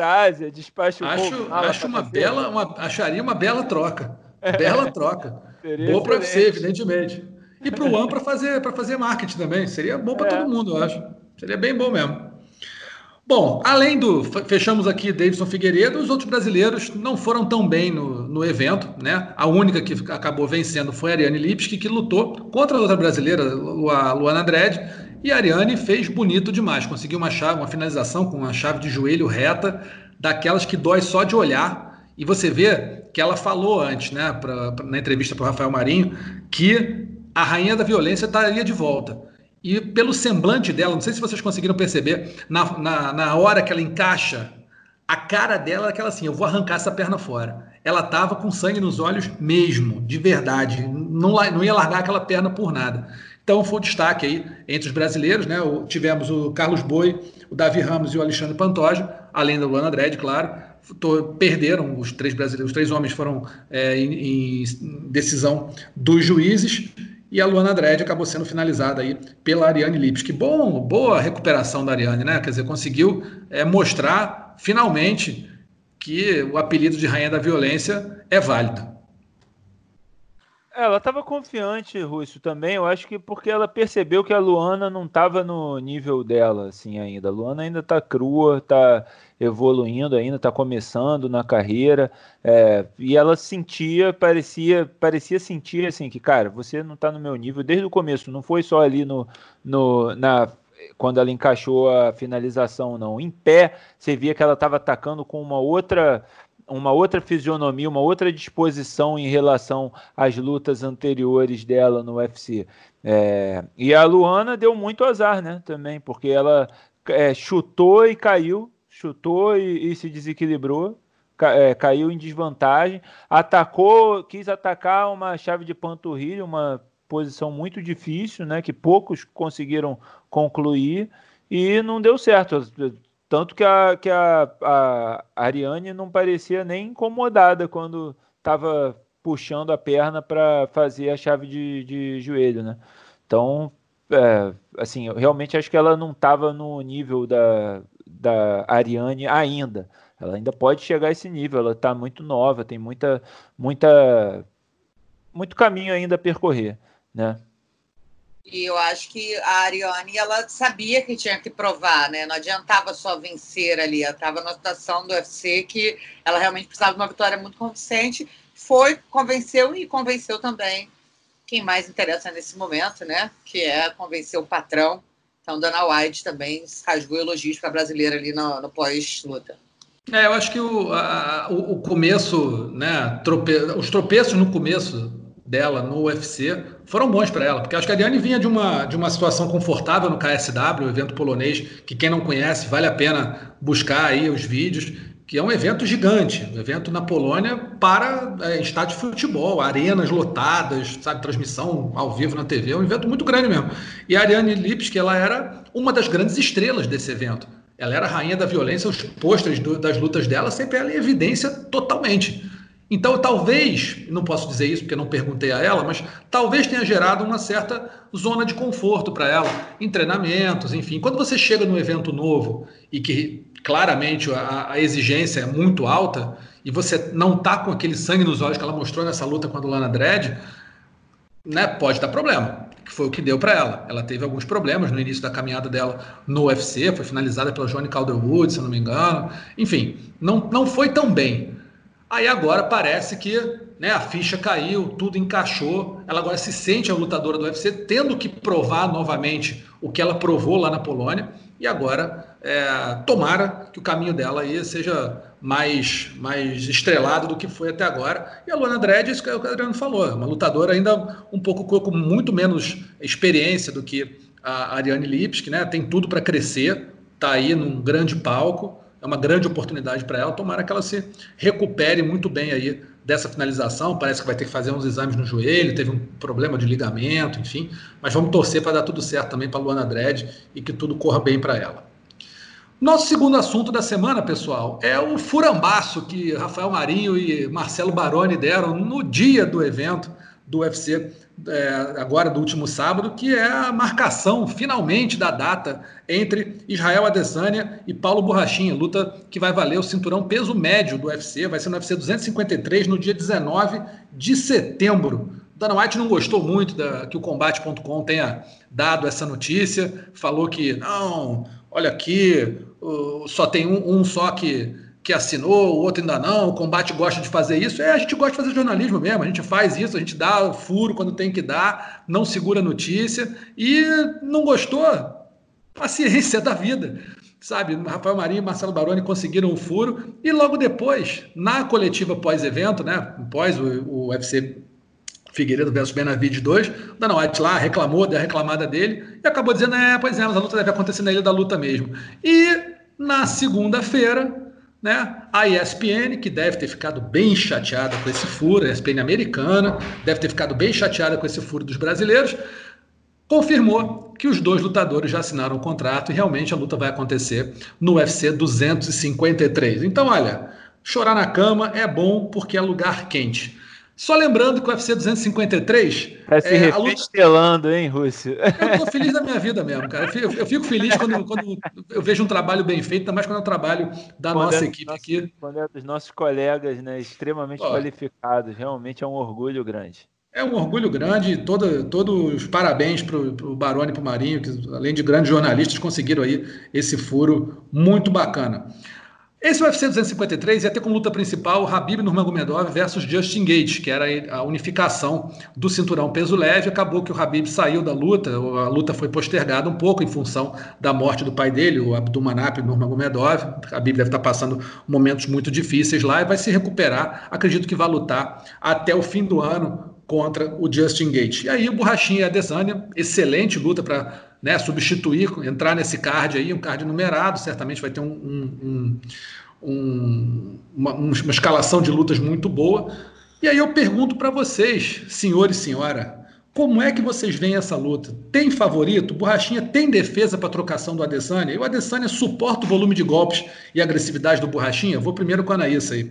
a Ásia, despacha o Acho, Colby, acho uma bela, uma, acharia uma bela troca. Bela troca. Boa para você, evidentemente. E para o One para fazer, fazer marketing também. Seria bom para é. todo mundo, eu acho. Seria bem bom mesmo. Bom, além do. Fechamos aqui Davidson Figueiredo, os outros brasileiros não foram tão bem no, no evento, né? A única que acabou vencendo foi a Ariane Lipski, que lutou contra a outra brasileira, a Luana Dredd, e a Ariane fez bonito demais. Conseguiu uma chave, uma finalização com uma chave de joelho reta, daquelas que dói só de olhar. E você vê que ela falou antes, né, pra, pra na entrevista para o Rafael Marinho, que a rainha da violência estaria de volta. E pelo semblante dela, não sei se vocês conseguiram perceber, na, na, na hora que ela encaixa, a cara dela é aquela assim: eu vou arrancar essa perna fora. Ela tava com sangue nos olhos mesmo, de verdade. Não, não ia largar aquela perna por nada. Então foi o destaque aí entre os brasileiros, né? O, tivemos o Carlos Boi, o Davi Ramos e o Alexandre Pantoja, além da Luana Dredd, claro. Perderam os três brasileiros, os três homens foram é, em, em decisão dos juízes e a Luana Dredd acabou sendo finalizada aí pela Ariane Lipski. Bom, boa recuperação da Ariane, né? Quer dizer, conseguiu é, mostrar finalmente que o apelido de Rainha da Violência é válido. Ela estava confiante, Rússio, também. Eu acho que porque ela percebeu que a Luana não estava no nível dela, assim, ainda. A Luana ainda está crua, está evoluindo ainda, está começando na carreira. É, e ela sentia, parecia, parecia sentir assim que, cara, você não está no meu nível desde o começo. Não foi só ali no, no na quando ela encaixou a finalização, não. Em pé, você via que ela estava atacando com uma outra uma outra fisionomia, uma outra disposição em relação às lutas anteriores dela no UFC. É, e a Luana deu muito azar, né? Também, porque ela é, chutou e caiu, chutou e, e se desequilibrou, ca, é, caiu em desvantagem, atacou, quis atacar uma chave de panturrilha, uma posição muito difícil, né? Que poucos conseguiram concluir e não deu certo tanto que a, que a, a Ariane não parecia nem incomodada quando estava puxando a perna para fazer a chave de, de joelho, né? Então, é, assim, eu realmente acho que ela não estava no nível da, da Ariane ainda. Ela ainda pode chegar a esse nível, ela está muito nova, tem muita, muita, muito caminho ainda a percorrer, né? E eu acho que a Ariane ela sabia que tinha que provar, né? Não adiantava só vencer ali. Ela estava na situação do UFC que ela realmente precisava de uma vitória muito convincente. Foi, convenceu e convenceu também quem mais interessa nesse momento, né? Que é convencer o patrão. Então, Dana White também rasgou elogios para a brasileira ali no, no pós-luta. É, eu acho que o, a, o, o, começo, né? Trope... Os tropeços no começo dela no UFC foram bons para ela, porque acho que a Ariane vinha de uma, de uma situação confortável no KSW, o evento polonês, que quem não conhece vale a pena buscar aí os vídeos, que é um evento gigante, um evento na Polônia para é, estádio de futebol, arenas lotadas, sabe, transmissão ao vivo na TV, é um evento muito grande mesmo. E a Ariane Lipski, ela era uma das grandes estrelas desse evento. Ela era a rainha da violência, os pôsteres das lutas dela sempre ela em evidência totalmente. Então, talvez, não posso dizer isso porque não perguntei a ela, mas talvez tenha gerado uma certa zona de conforto para ela, em treinamentos, enfim. Quando você chega num evento novo e que claramente a, a exigência é muito alta e você não tá com aquele sangue nos olhos que ela mostrou nessa luta com a Lana Dredd, né, pode dar problema, que foi o que deu para ela. Ela teve alguns problemas no início da caminhada dela no UFC, foi finalizada pela Johnny Calderwood, se eu não me engano. Enfim, não, não foi tão bem. Aí agora parece que né, a ficha caiu, tudo encaixou. Ela agora se sente a lutadora do UFC, tendo que provar novamente o que ela provou lá na Polônia. E agora, é, tomara que o caminho dela aí seja mais, mais estrelado do que foi até agora. E a Luana Dredd, isso que o Adriano falou, uma lutadora ainda um pouco com muito menos experiência do que a Ariane Lipski, né? Tem tudo para crescer, tá aí num grande palco, é uma grande oportunidade para ela. Tomara que ela se recupere muito bem aí dessa finalização. Parece que vai ter que fazer uns exames no joelho, teve um problema de ligamento, enfim. Mas vamos torcer para dar tudo certo também para Luana Dredd e que tudo corra bem para ela. Nosso segundo assunto da semana, pessoal, é o furambaço que Rafael Marinho e Marcelo Baroni deram no dia do evento do UFC, é, agora do último sábado, que é a marcação, finalmente, da data entre Israel Adesanya e Paulo Borrachinha, luta que vai valer o cinturão peso médio do UFC, vai ser no UFC 253 no dia 19 de setembro. Dana White não gostou muito da, que o Combate.com tenha dado essa notícia, falou que não, olha aqui, só tem um, um só que que assinou, o outro ainda não, o combate gosta de fazer isso. É, a gente gosta de fazer jornalismo mesmo, a gente faz isso, a gente dá furo quando tem que dar, não segura notícia e não gostou, paciência da vida. Sabe, Rafael Marinho e Marcelo Baroni conseguiram o furo e logo depois, na coletiva pós-evento, né, pós o, o UFC Figueiredo versus Benavides 2, o Dana White lá reclamou da reclamada dele e acabou dizendo, é, pois é, mas a luta deve acontecer na Ilha da Luta mesmo. E na segunda-feira, né? A ESPN, que deve ter ficado bem chateada com esse furo, a ESPN americana, deve ter ficado bem chateada com esse furo dos brasileiros, confirmou que os dois lutadores já assinaram o contrato e realmente a luta vai acontecer no UFC 253. Então, olha, chorar na cama é bom porque é lugar quente. Só lembrando que o UFC 253. Tá se é, luta... hein, Rússio? Eu tô feliz da minha vida mesmo, cara. Eu fico, eu fico feliz quando, quando, eu vejo um trabalho bem feito, ainda mais quando é um trabalho da quando nossa é equipe nossos, aqui. Quando é dos nossos colegas, né? Extremamente Ó, qualificados. Realmente é um orgulho grande. É um orgulho grande, todos todo os parabéns para o Baroni e para o Marinho, que além de grandes jornalistas, conseguiram aí esse furo muito bacana. Esse UFC 253 ia ter como luta principal Habib Nurmagomedov versus Justin Gates, que era a unificação do cinturão peso leve. Acabou que o Habib saiu da luta, a luta foi postergada um pouco em função da morte do pai dele, o Abdulmanap Nurmagomedov. Habib deve estar passando momentos muito difíceis lá e vai se recuperar. Acredito que vai lutar até o fim do ano contra o Justin Gates. E aí o Borrachinha e a Adesanya, excelente luta para né, substituir, entrar nesse card aí, um card numerado, certamente vai ter um, um, um, uma, uma, escalação de lutas muito boa. E aí eu pergunto para vocês, senhor e senhora, como é que vocês veem essa luta? Tem favorito? Borrachinha tem defesa para trocação do Adesanya? E o Adesanya suporta o volume de golpes e agressividade do Borrachinha? Vou primeiro com a Anaísa aí.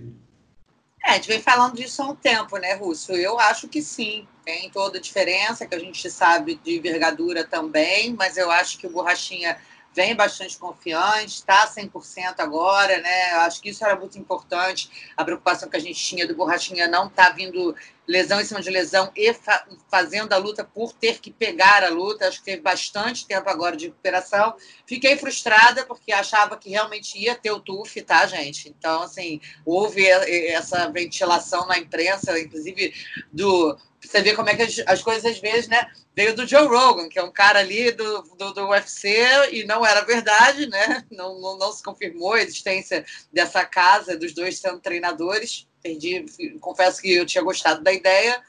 É, a gente vem falando disso há um tempo, né, Russo? Eu acho que sim. Tem toda a diferença, que a gente sabe de envergadura também, mas eu acho que o Borrachinha vem bastante confiante, está 100% agora, né? Acho que isso era muito importante. A preocupação que a gente tinha do Borrachinha não tá vindo lesão em cima de lesão e fa fazendo a luta por ter que pegar a luta. Acho que teve bastante tempo agora de recuperação. Fiquei frustrada porque achava que realmente ia ter o TUF, tá, gente? Então, assim, houve essa ventilação na imprensa, inclusive do você vê como é que as, as, coisas às vezes, né? Veio do Joe Rogan, que é um cara ali do, do, do UFC, e não era verdade, né? Não, não, não, se confirmou a existência dessa casa, dos dois sendo treinadores. Perdi, confesso que eu tinha gostado da ideia.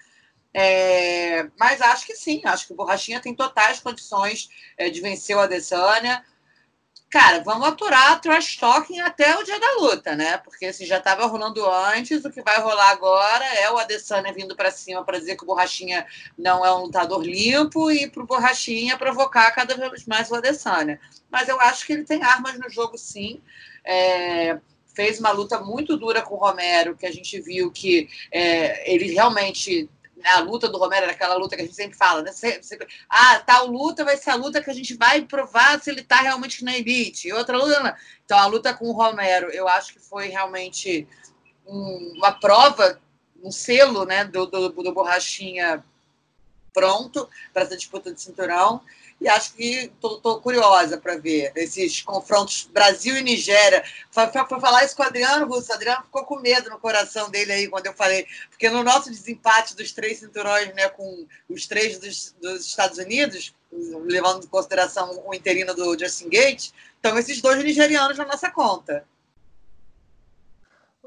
É, mas acho que sim, acho que o Borrachinha tem totais condições é, de vencer o Adesanya cara, vamos aturar trash talking até o dia da luta, né? Porque se já estava rolando antes, o que vai rolar agora é o Adesanya vindo para cima para dizer que o Borrachinha não é um lutador limpo e para o Borrachinha provocar cada vez mais o Adesanya. Mas eu acho que ele tem armas no jogo, sim. É, fez uma luta muito dura com o Romero, que a gente viu que é, ele realmente A luta do Romero era aquela luta que a gente sempre fala, né? Sempre, sempre, ah, tal luta vai ser a luta que a gente vai provar se ele está realmente na elite. E outra luta. Então, a luta com o Romero, eu acho que foi realmente um, uma prova, um selo né, do, do, do Borrachinha pronto para essa disputa de cinturão e acho que estou curiosa para ver esses confrontos Brasil e Nigéria. Foi, falar isso com o Adriano Russo. O Adriano ficou com medo no coração dele aí quando eu falei, porque no nosso desempate dos três cinturões, né, com os três dos, dos Estados Unidos, levando em consideração o interino do Justin Gates, então esses dois nigerianos na nossa conta.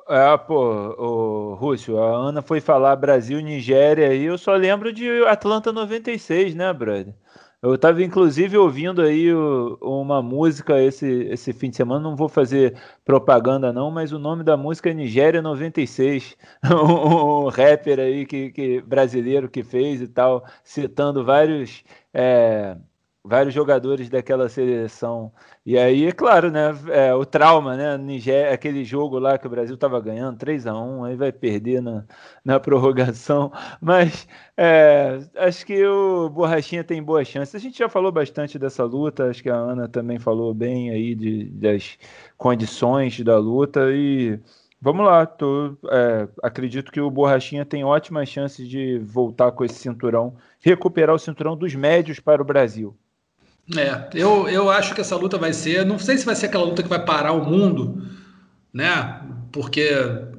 É, pô, o Rússio, a Ana foi falar Brasil, Nigéria e eu só lembro de Atlanta 96, né, brother? Eu estava inclusive ouvindo aí o, uma música esse, esse fim de semana, não vou fazer propaganda não, mas o nome da música é Nigéria 96, um, um rapper aí que, que, brasileiro que fez e tal, citando vários, é, vários jogadores daquela seleção e aí, é claro, né? É, o trauma, né? Nigéria, aquele jogo lá que o Brasil estava ganhando 3 a 1 aí vai perder na, na prorrogação. Mas é, acho que o Borrachinha tem boas chances. A gente já falou bastante dessa luta, acho que a Ana também falou bem aí de, das condições da luta. E vamos lá, tô, é, acredito que o Borrachinha tem ótimas chances de voltar com esse cinturão, recuperar o cinturão dos médios para o Brasil. É, eu, eu acho que essa luta vai ser. Não sei se vai ser aquela luta que vai parar o mundo, né? Porque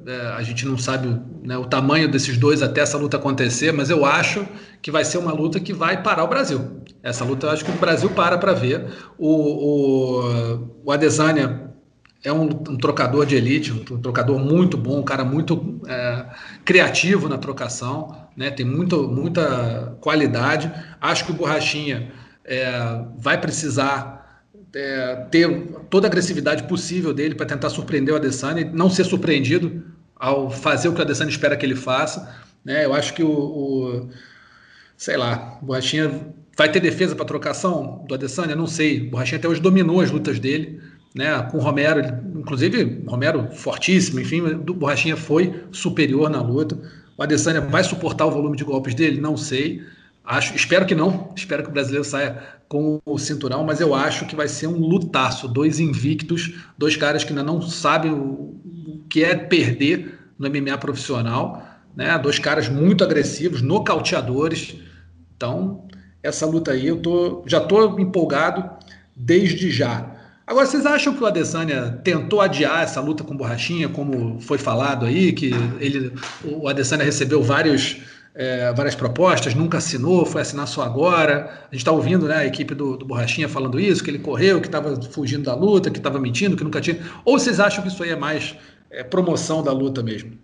é, a gente não sabe né, o tamanho desses dois até essa luta acontecer, mas eu acho que vai ser uma luta que vai parar o Brasil. Essa luta eu acho que o Brasil para para ver. O, o, o Adesanya é um, um, trocador de elite, um, trocador muito bom, um cara muito é, criativo na trocação, né? tem muito, muita qualidade. Acho que o Borrachinha é, vai precisar é, ter toda a agressividade possível dele para tentar surpreender o Adesanya não ser surpreendido ao fazer o que o Adesanya espera que ele faça. Né? Eu acho que o, o sei lá, o Borrachinha vai ter defesa para trocação do Adesanya? Não sei. O Borrachinha até hoje dominou as lutas dele. Né, com o Romero, inclusive Romero fortíssimo, enfim, o Borrachinha foi superior na luta. O Adesanya vai suportar o volume de golpes dele? Não sei. Acho, espero que não. Espero que o brasileiro saia com o cinturão, mas eu acho que vai ser um lutaço. Dois invictos, dois caras que ainda não sabem o, que é perder no MMA profissional, né? Dois caras muito agressivos, nocauteadores. Então, essa luta aí eu tô, já estou empolgado desde já. Agora, vocês acham que o Adesanya tentou adiar essa luta com borrachinha, como foi falado aí, que ele, o Adesanya recebeu vários é, várias propostas, nunca assinou, foi assinar só agora. A gente está ouvindo né, a equipe do, do, Borrachinha falando isso, que ele correu, que estava fugindo da luta, que estava mentindo, que nunca tinha. Ou vocês acham que isso aí é mais é, promoção da luta mesmo?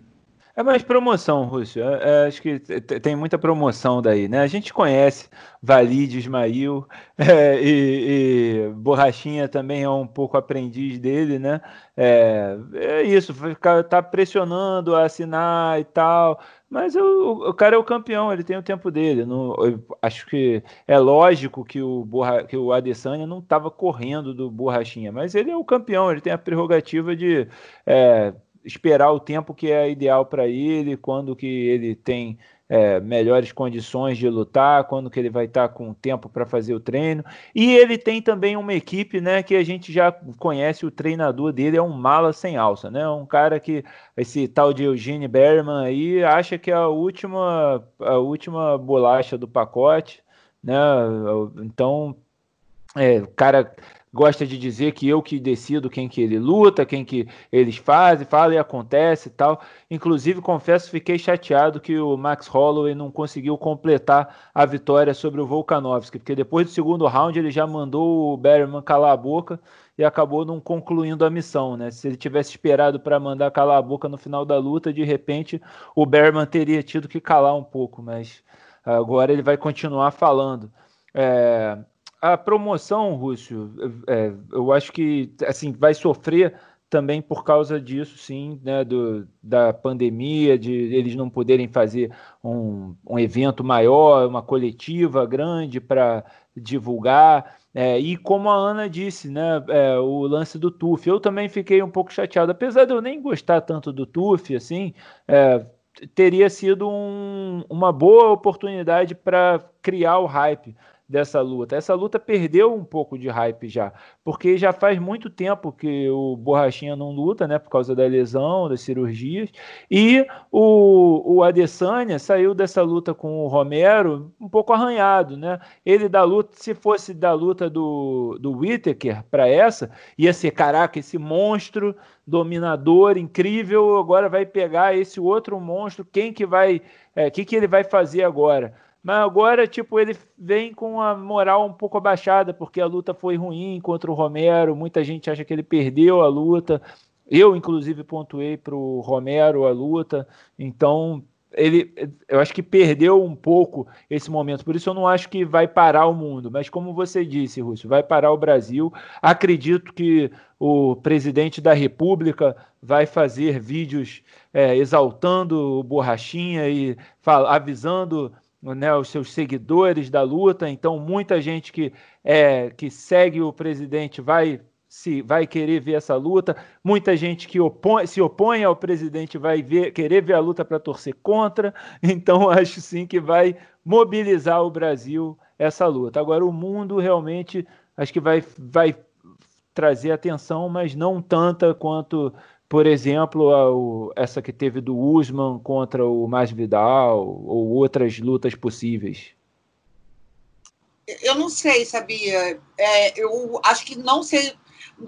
É mais promoção, Rússio. É, é, acho que tem muita promoção daí, né? A gente conhece Valide, Ismail é, e, e, Borrachinha também é um pouco aprendiz dele, né? É, é isso, ficar tá pressionando a assinar e tal. Mas o, cara é o campeão, ele tem o tempo dele. Não, acho que é lógico que o, Borra, que o Adesanya não estava correndo do Borrachinha, mas ele é o campeão, ele tem a prerrogativa de é, esperar o tempo que é ideal para ele, quando que ele tem é, melhores condições de lutar, quando que ele vai estar tá com tempo para fazer o treino. E ele tem também uma equipe, né, que a gente já conhece, o treinador dele é um mala sem alça, né? Um cara que esse tal de Eugene Berman aí acha que é a última a última bolacha do pacote, né? Então, é, cara gosta de dizer que eu que decido quem que ele luta, quem que eles fazem, fala e acontece e tal. Inclusive, confesso, fiquei chateado que o Max Holloway não conseguiu completar a vitória sobre o Volkanovski, porque depois do segundo round ele já mandou o Berman calar a boca e acabou não concluindo a missão, né? Se ele tivesse esperado para mandar calar a boca no final da luta, de repente o Berman teria tido que calar um pouco, mas agora ele vai continuar falando. É, a promoção, Rússio, é, eu acho que assim vai sofrer também por causa disso, sim, né, do, da pandemia, de eles não poderem fazer um, um evento maior, uma coletiva grande para divulgar. É, e como a Ana disse, né, é, o lance do TUF, eu também fiquei um pouco chateado, apesar de eu nem gostar tanto do TUF, assim, é, teria sido um, uma boa oportunidade para criar o hype dessa luta. Essa luta perdeu um pouco de hype já, porque já faz muito tempo que o Borrachinha não luta, né, por causa da lesão, das cirurgias, e o, o Adesanya saiu dessa luta com o Romero um pouco arranhado, né? Ele da luta, se fosse da luta do, do Whittaker para essa, ia ser, caraca, esse monstro dominador, incrível, agora vai pegar esse outro monstro, quem que vai, o é, que que ele vai fazer agora? Mas agora, tipo, ele vem com a moral um pouco abaixada, porque a luta foi ruim contra o Romero. Muita gente acha que ele perdeu a luta. Eu, inclusive, pontuei para o Romero a luta. Então, ele, eu acho que perdeu um pouco esse momento. Por isso, eu não acho que vai parar o mundo. Mas, como você disse, Rússio, vai parar o Brasil. Acredito que o presidente da República vai fazer vídeos é, exaltando o Borrachinha e avisando né, os seus seguidores da luta. Então, muita gente que, é, que segue o presidente vai se vai querer ver essa luta. Muita gente que opõe, se opõe ao presidente vai ver, querer ver a luta para torcer contra. Então, acho sim que vai mobilizar o Brasil essa luta. Agora, o mundo realmente acho que vai, vai trazer atenção, mas não tanta quanto por exemplo, essa que teve do Usman contra o Masvidal ou outras lutas possíveis? Eu não sei, sabia? É, eu acho que não sei.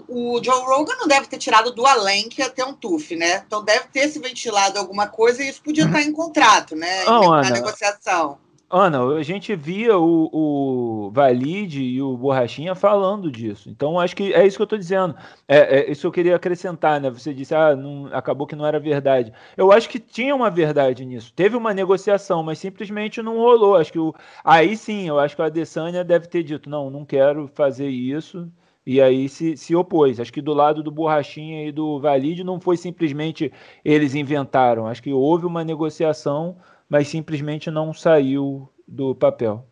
O Joe Rogan não deve ter tirado do além que ia ter um TUF, né? Então deve ter se ventilado alguma coisa e isso podia estar em contrato, né? Oh, na Ana, negociação. Ana, a gente via o, o Valide e o Borrachinha falando disso. Então, acho que é isso que eu estou dizendo. É, é, isso eu queria acrescentar, né? Você disse, ah, não, acabou que não era verdade. Eu acho que tinha uma verdade nisso. Teve uma negociação, mas simplesmente não rolou. Acho que o, aí sim, eu acho que a Adesanya deve ter dito, não, não quero fazer isso. E aí se, se opôs. Acho que do lado do Borrachinha e do Valide não foi simplesmente eles inventaram. Acho que houve uma negociação mas simplesmente não saiu do papel.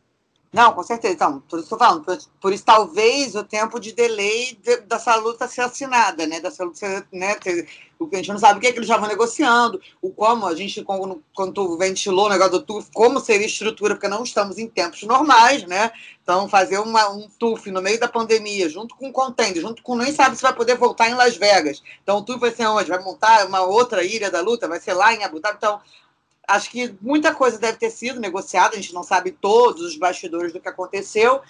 Não, com certeza. Então, por isso estou falando. Por, isso, talvez o tempo de delay de, dessa luta ser assinada, né? Dessa luta ser, né? O que a gente não sabe o que, é que eles já vão negociando, o como a gente, quando, quando ventilou o negócio do TUF, como seria a estrutura, porque não estamos em tempos normais, né? Então, fazer uma, um TUF no meio da pandemia, junto com o contender, junto com nem sabe se vai poder voltar em Las Vegas. Então, o TUF vai ser onde? Vai montar uma outra ilha da luta? Vai ser lá em Abu Dhabi? Então, acho que muita coisa deve ter sido negociada, a gente não sabe todos os bastidores do que aconteceu,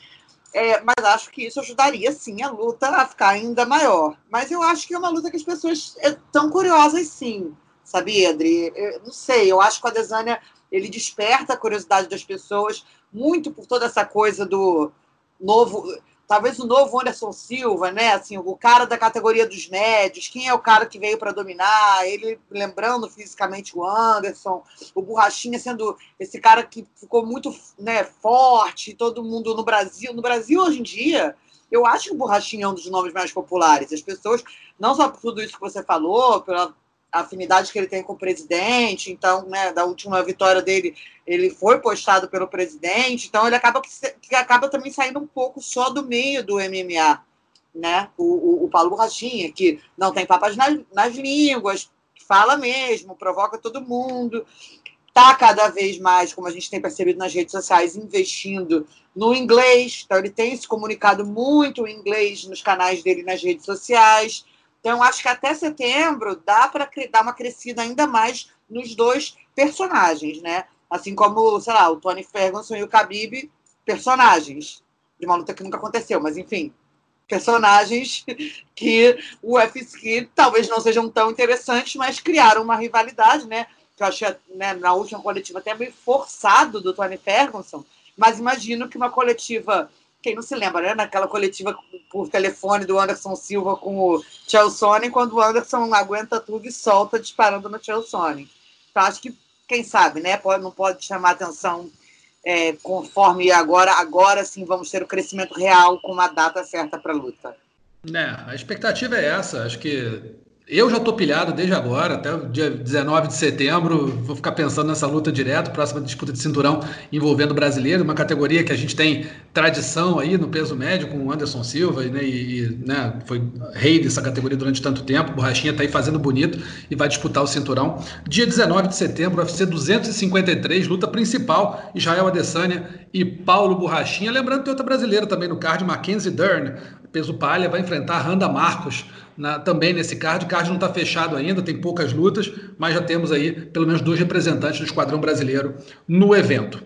é, mas acho que isso ajudaria sim a luta a ficar ainda maior. Mas eu acho que é uma luta que as pessoas estão é, curiosas sim, sabia, Adri? Eu não sei, eu acho que o Adesanya ele desperta a curiosidade das pessoas muito por toda essa coisa do novo talvez o novo Anderson Silva, né? Assim, o cara da categoria dos médios, quem é o cara que veio para dominar? Ele lembrando fisicamente o Anderson, o Borrachinha sendo esse cara que ficou muito né, forte, todo mundo no Brasil. No Brasil, hoje em dia, eu acho que o Borrachinha é um dos nomes mais populares. As pessoas, não só por tudo isso que você falou, pela a afinidade que ele tem com o presidente, então, né, da última vitória dele, ele foi postado pelo presidente, então ele acaba que, que acaba também saindo um pouco só do meio do MMA, né? O, o, o Paulo Borrachinha, que não tem papas nas, nas línguas, fala mesmo, provoca todo mundo, está cada vez mais, como a gente tem percebido nas redes sociais, investindo no inglês, então ele tem se comunicado muito em inglês nos canais dele nas redes sociais. Então, acho que até setembro dá para dar uma crescida ainda mais nos dois personagens, né? Assim como, sei lá, o Tony Ferguson e o Khabib, personagens de uma luta que nunca aconteceu, mas enfim, personagens que o UFC talvez não sejam tão interessantes, mas criaram uma rivalidade, né? Que eu achei né, na última coletiva até meio forçado do Tony Ferguson, mas imagino que uma coletiva quem não se lembra, né? Naquela coletiva por telefone do Anderson Silva com o Chelsea, quando o Anderson aguenta tudo e solta disparando no Chelsea. Então, acho que, quem sabe, né? Pode, não pode chamar atenção é, conforme agora, agora sim vamos ter o crescimento real com uma data certa para a luta. É, a expectativa é essa. Acho que Eu já estou pilhado desde agora, até o dia 19 de setembro. Vou ficar pensando nessa luta direto, próxima disputa de cinturão envolvendo brasileiro, uma categoria que a gente tem tradição aí no peso médio com o Anderson Silva, né, e né, foi rei dessa categoria durante tanto tempo. Borrachinha está aí fazendo bonito e vai disputar o cinturão. Dia 19 de setembro, UFC 253, luta principal: Israel Adesanya e Paulo Borrachinha. Lembrando que tem outra brasileira também no card, Mackenzie Dern, peso palha, vai enfrentar Randa Marcos na, também nesse card. O card não está fechado ainda, tem poucas lutas, mas já temos aí pelo menos dois representantes do esquadrão brasileiro no evento.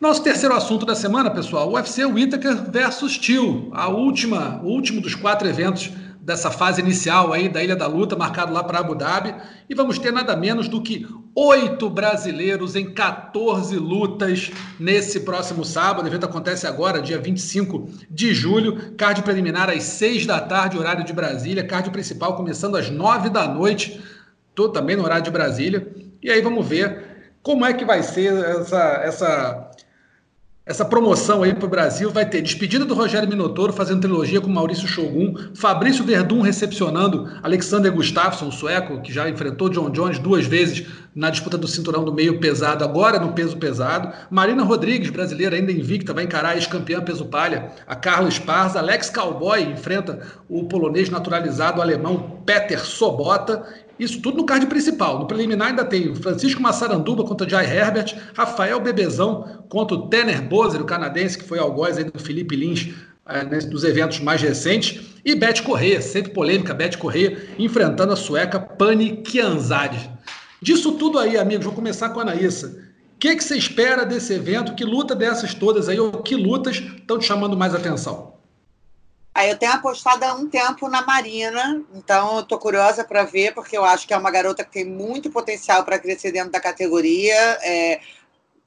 Nosso terceiro assunto da semana, pessoal, UFC Whittaker versus Till, a última, o último dos quatro eventos dessa fase inicial aí da Ilha da Luta, marcado lá para Abu Dhabi, e vamos ter nada menos do que oito brasileiros em 14 lutas nesse próximo sábado. O evento acontece agora, dia 25 de julho, card preliminar às 6 da tarde, horário de Brasília, card principal começando às 9 da noite, tô também no horário de Brasília. E aí vamos ver como é que vai ser essa, essa essa promoção aí para o Brasil vai ter despedida do Rogério Minotoro fazendo trilogia com Maurício Shogun, Fabrício Verdun recepcionando Alexander Gustafsson, sueco, que já enfrentou John Jones duas vezes na disputa do cinturão do meio pesado, agora no peso pesado. Marina Rodrigues, brasileira ainda invicta, vai encarar a ex-campeã peso palha, a Carla Esparza. Alex Cowboy enfrenta o polonês naturalizado alemão Peter Sobota. Isso tudo no card principal. No preliminar ainda tem Francisco Massaranduba contra Jai Herbert, Rafael Bebezão contra o Tanner Bozer, o canadense, que foi algoz aí do Felipe Lins é, nos eventos mais recentes. E Beth Corrêa, sempre polêmica, Beth Corrêa, enfrentando a sueca Pani Kianzad. Disso tudo aí, amigos, vou começar com a Anaísa. O que, que você espera desse evento? Que luta dessas todas aí, ou que lutas estão te chamando mais atenção? Aí eu tenho apostado há um tempo na Marina, então eu tô curiosa para ver, porque eu acho que é uma garota que tem muito potencial para crescer dentro da categoria. É,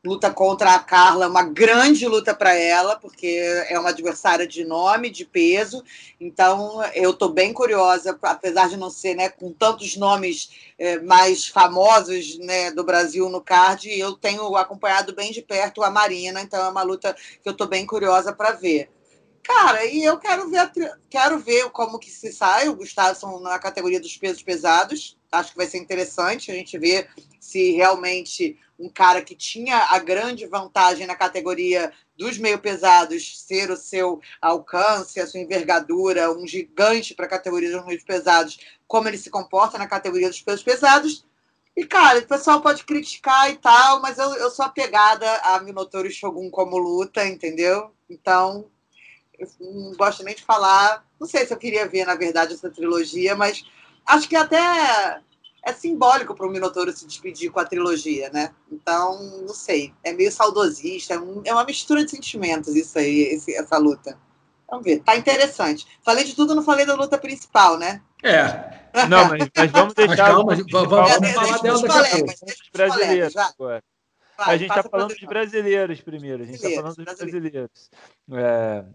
luta contra a Carla, uma grande luta para ela, porque é uma adversária de nome, de peso. Então eu tô bem curiosa, apesar de não ser né, com tantos nomes é, mais famosos né, do Brasil no card, eu tenho acompanhado bem de perto a Marina, então é uma luta que eu tô bem curiosa para ver. Cara, e eu quero ver, quero ver como que se sai o Gustavo na categoria dos pesos pesados. Acho que vai ser interessante a gente ver se realmente um cara que tinha a grande vantagem na categoria dos meio pesados ser o seu alcance, a sua envergadura, um gigante para a categoria dos meio pesados, como ele se comporta na categoria dos pesos pesados. E, cara, o pessoal pode criticar e tal, mas eu, eu sou apegada a Minotauro e Shogun como luta, entendeu? Então, eu não gosto nem de falar. Não sei se eu queria ver, na verdade, essa trilogia, mas acho que até é simbólico para o Minotouro se despedir com a trilogia, né? Então, não sei. É meio saudosista, é, é uma mistura de sentimentos isso aí, esse, essa luta. Vamos ver. Tá interessante. Falei de tudo, não falei da luta principal, né? É. Não, mas, mas vamos deixar. Mas calma, vamos, vamos falar dela daqui a pouco. Brasileiros agora. a gente está falando de brasileiros primeiro. A gente está falando dos brasileiros. É,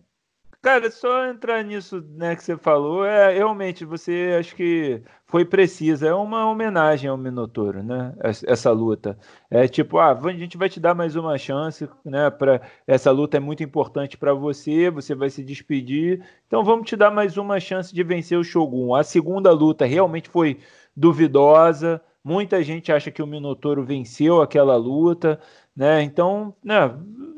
Cara, só entrar nisso né, que você falou, é realmente você acho que foi precisa. É uma homenagem ao Minotouro, né? Essa luta. É tipo, ah, a gente vai te dar mais uma chance, né? Para essa luta é muito importante para você, você vai se despedir. Então vamos te dar mais uma chance de vencer o Shogun. A segunda luta realmente foi duvidosa. Muita gente acha que o Minotouro venceu aquela luta, né? Então, né,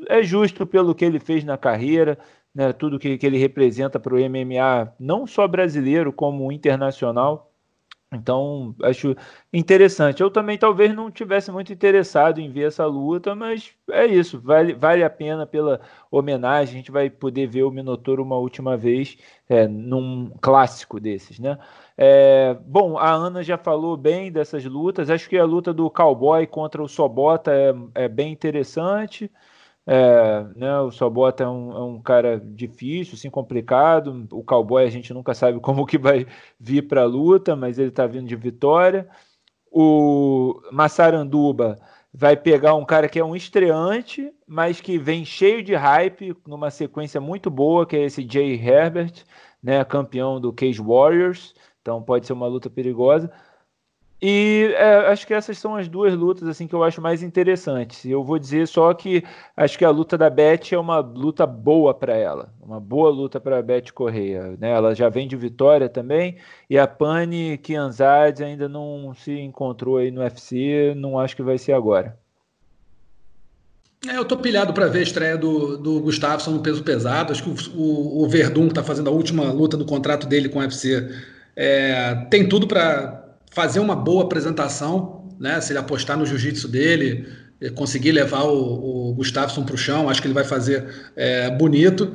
é justo pelo que ele fez na carreira né, tudo que, que ele representa para o MMA, não só brasileiro, como internacional. Então, acho interessante. Eu também talvez não tivesse muito interessado em ver essa luta, mas é isso, vale, vale a pena pela homenagem. A gente vai poder ver o Minotauro uma última vez é, num clássico desses, né? É, bom, a Ana já falou bem dessas lutas. Acho que a luta do Cowboy contra o Sobota é, é bem interessante. É, né, o Sobota é um, é um, cara difícil, assim, complicado. O cowboy a gente nunca sabe como que vai vir para a luta, mas ele está vindo de vitória. O Massaranduba vai pegar um cara que é um estreante, mas que vem cheio de hype, numa sequência muito boa, que é esse Jay Herbert, né, campeão do Cage Warriors. Então pode ser uma luta perigosa. E é, acho que essas são as duas lutas assim que eu acho mais interessantes. Eu vou dizer só que acho que a luta da Beth é uma luta boa para ela, uma boa luta para a Beth Correia. Né? Ela já vem de vitória também e a Pani Kianzad ainda não se encontrou aí no UFC, não acho que vai ser agora. É, eu tô pilhado para ver a estreia do, do Gustafsson no peso pesado. Acho que o, o, o Verdun, que está fazendo a última luta do contrato dele com o UFC, é, tem tudo para fazer uma boa apresentação, né? Se ele apostar no jiu-jitsu dele, eh, conseguir levar o, o Gustafsson para o chão, acho que ele vai fazer é, bonito.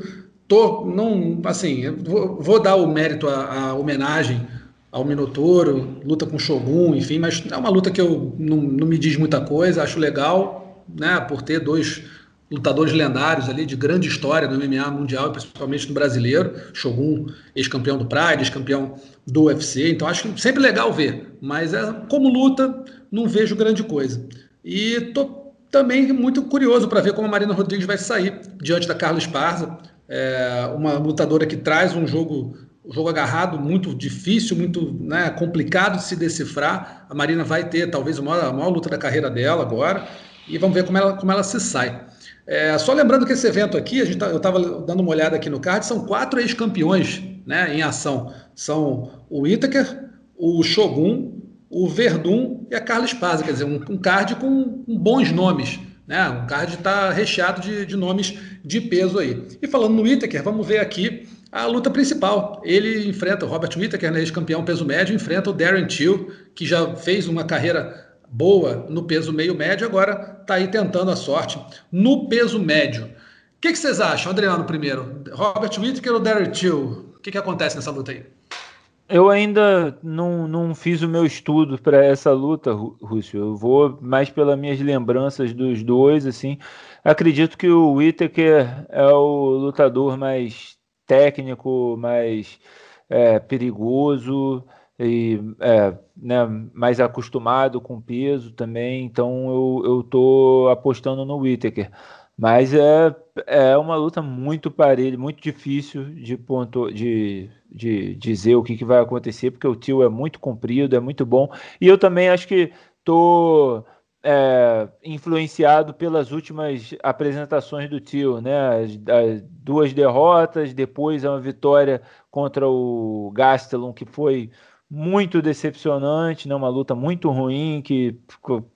Tô, não, assim, vou, vou, dar o mérito à, homenagem ao Minotouro, luta com o Shogun, enfim, mas é uma luta que eu não, não me diz muita coisa, acho legal, né? Por ter dois lutadores lendários ali de grande história do MMA mundial, principalmente no brasileiro. Shogun, ex-campeão do Pride, ex-campeão do UFC. Então acho sempre legal ver, mas é, como luta não vejo grande coisa. E tô também muito curioso para ver como a Marina Rodrigues vai sair diante da Carla Esparza, é, uma lutadora que traz um jogo um jogo agarrado muito difícil, muito né, complicado de se decifrar. A Marina vai ter talvez a maior, a maior luta da carreira dela agora e vamos ver como ela, como ela se sai. É, só lembrando que esse evento aqui, a gente tá, eu estava dando uma olhada aqui no card, são quatro ex-campeões né, em ação. São o Itaker, o Shogun, o Verdun e a Carla Spaz, quer dizer, um, um card com, com, bons nomes. Né? Um card está recheado de, de, nomes de peso aí. E falando no Itaker, vamos ver aqui a luta principal. Ele enfrenta o Robert Whittaker, né, ex-campeão peso médio, enfrenta o Darren Till, que já fez uma carreira boa no peso meio médio, agora está aí tentando a sorte no peso médio. O que, que, vocês acham, Adriano, primeiro? Robert Whittaker ou Darren Till? O que, que acontece nessa luta aí? Eu ainda não, não fiz o meu estudo para essa luta, Rússio. Eu vou mais pelas minhas lembranças dos dois, assim. Acredito que o Whittaker é o lutador mais técnico, mais é, perigoso, e é, né, mais acostumado com peso também, então eu, eu tô apostando no Whittaker. Mas é, é uma luta muito parelha, muito difícil de, ponto, de, de dizer o que, que vai acontecer, porque o tio é muito comprido, é muito bom. E eu também acho que tô é, influenciado pelas últimas apresentações do tio, né? As, as duas derrotas, depois uma vitória contra o Gastelum, que foi muito decepcionante, né? uma luta muito ruim que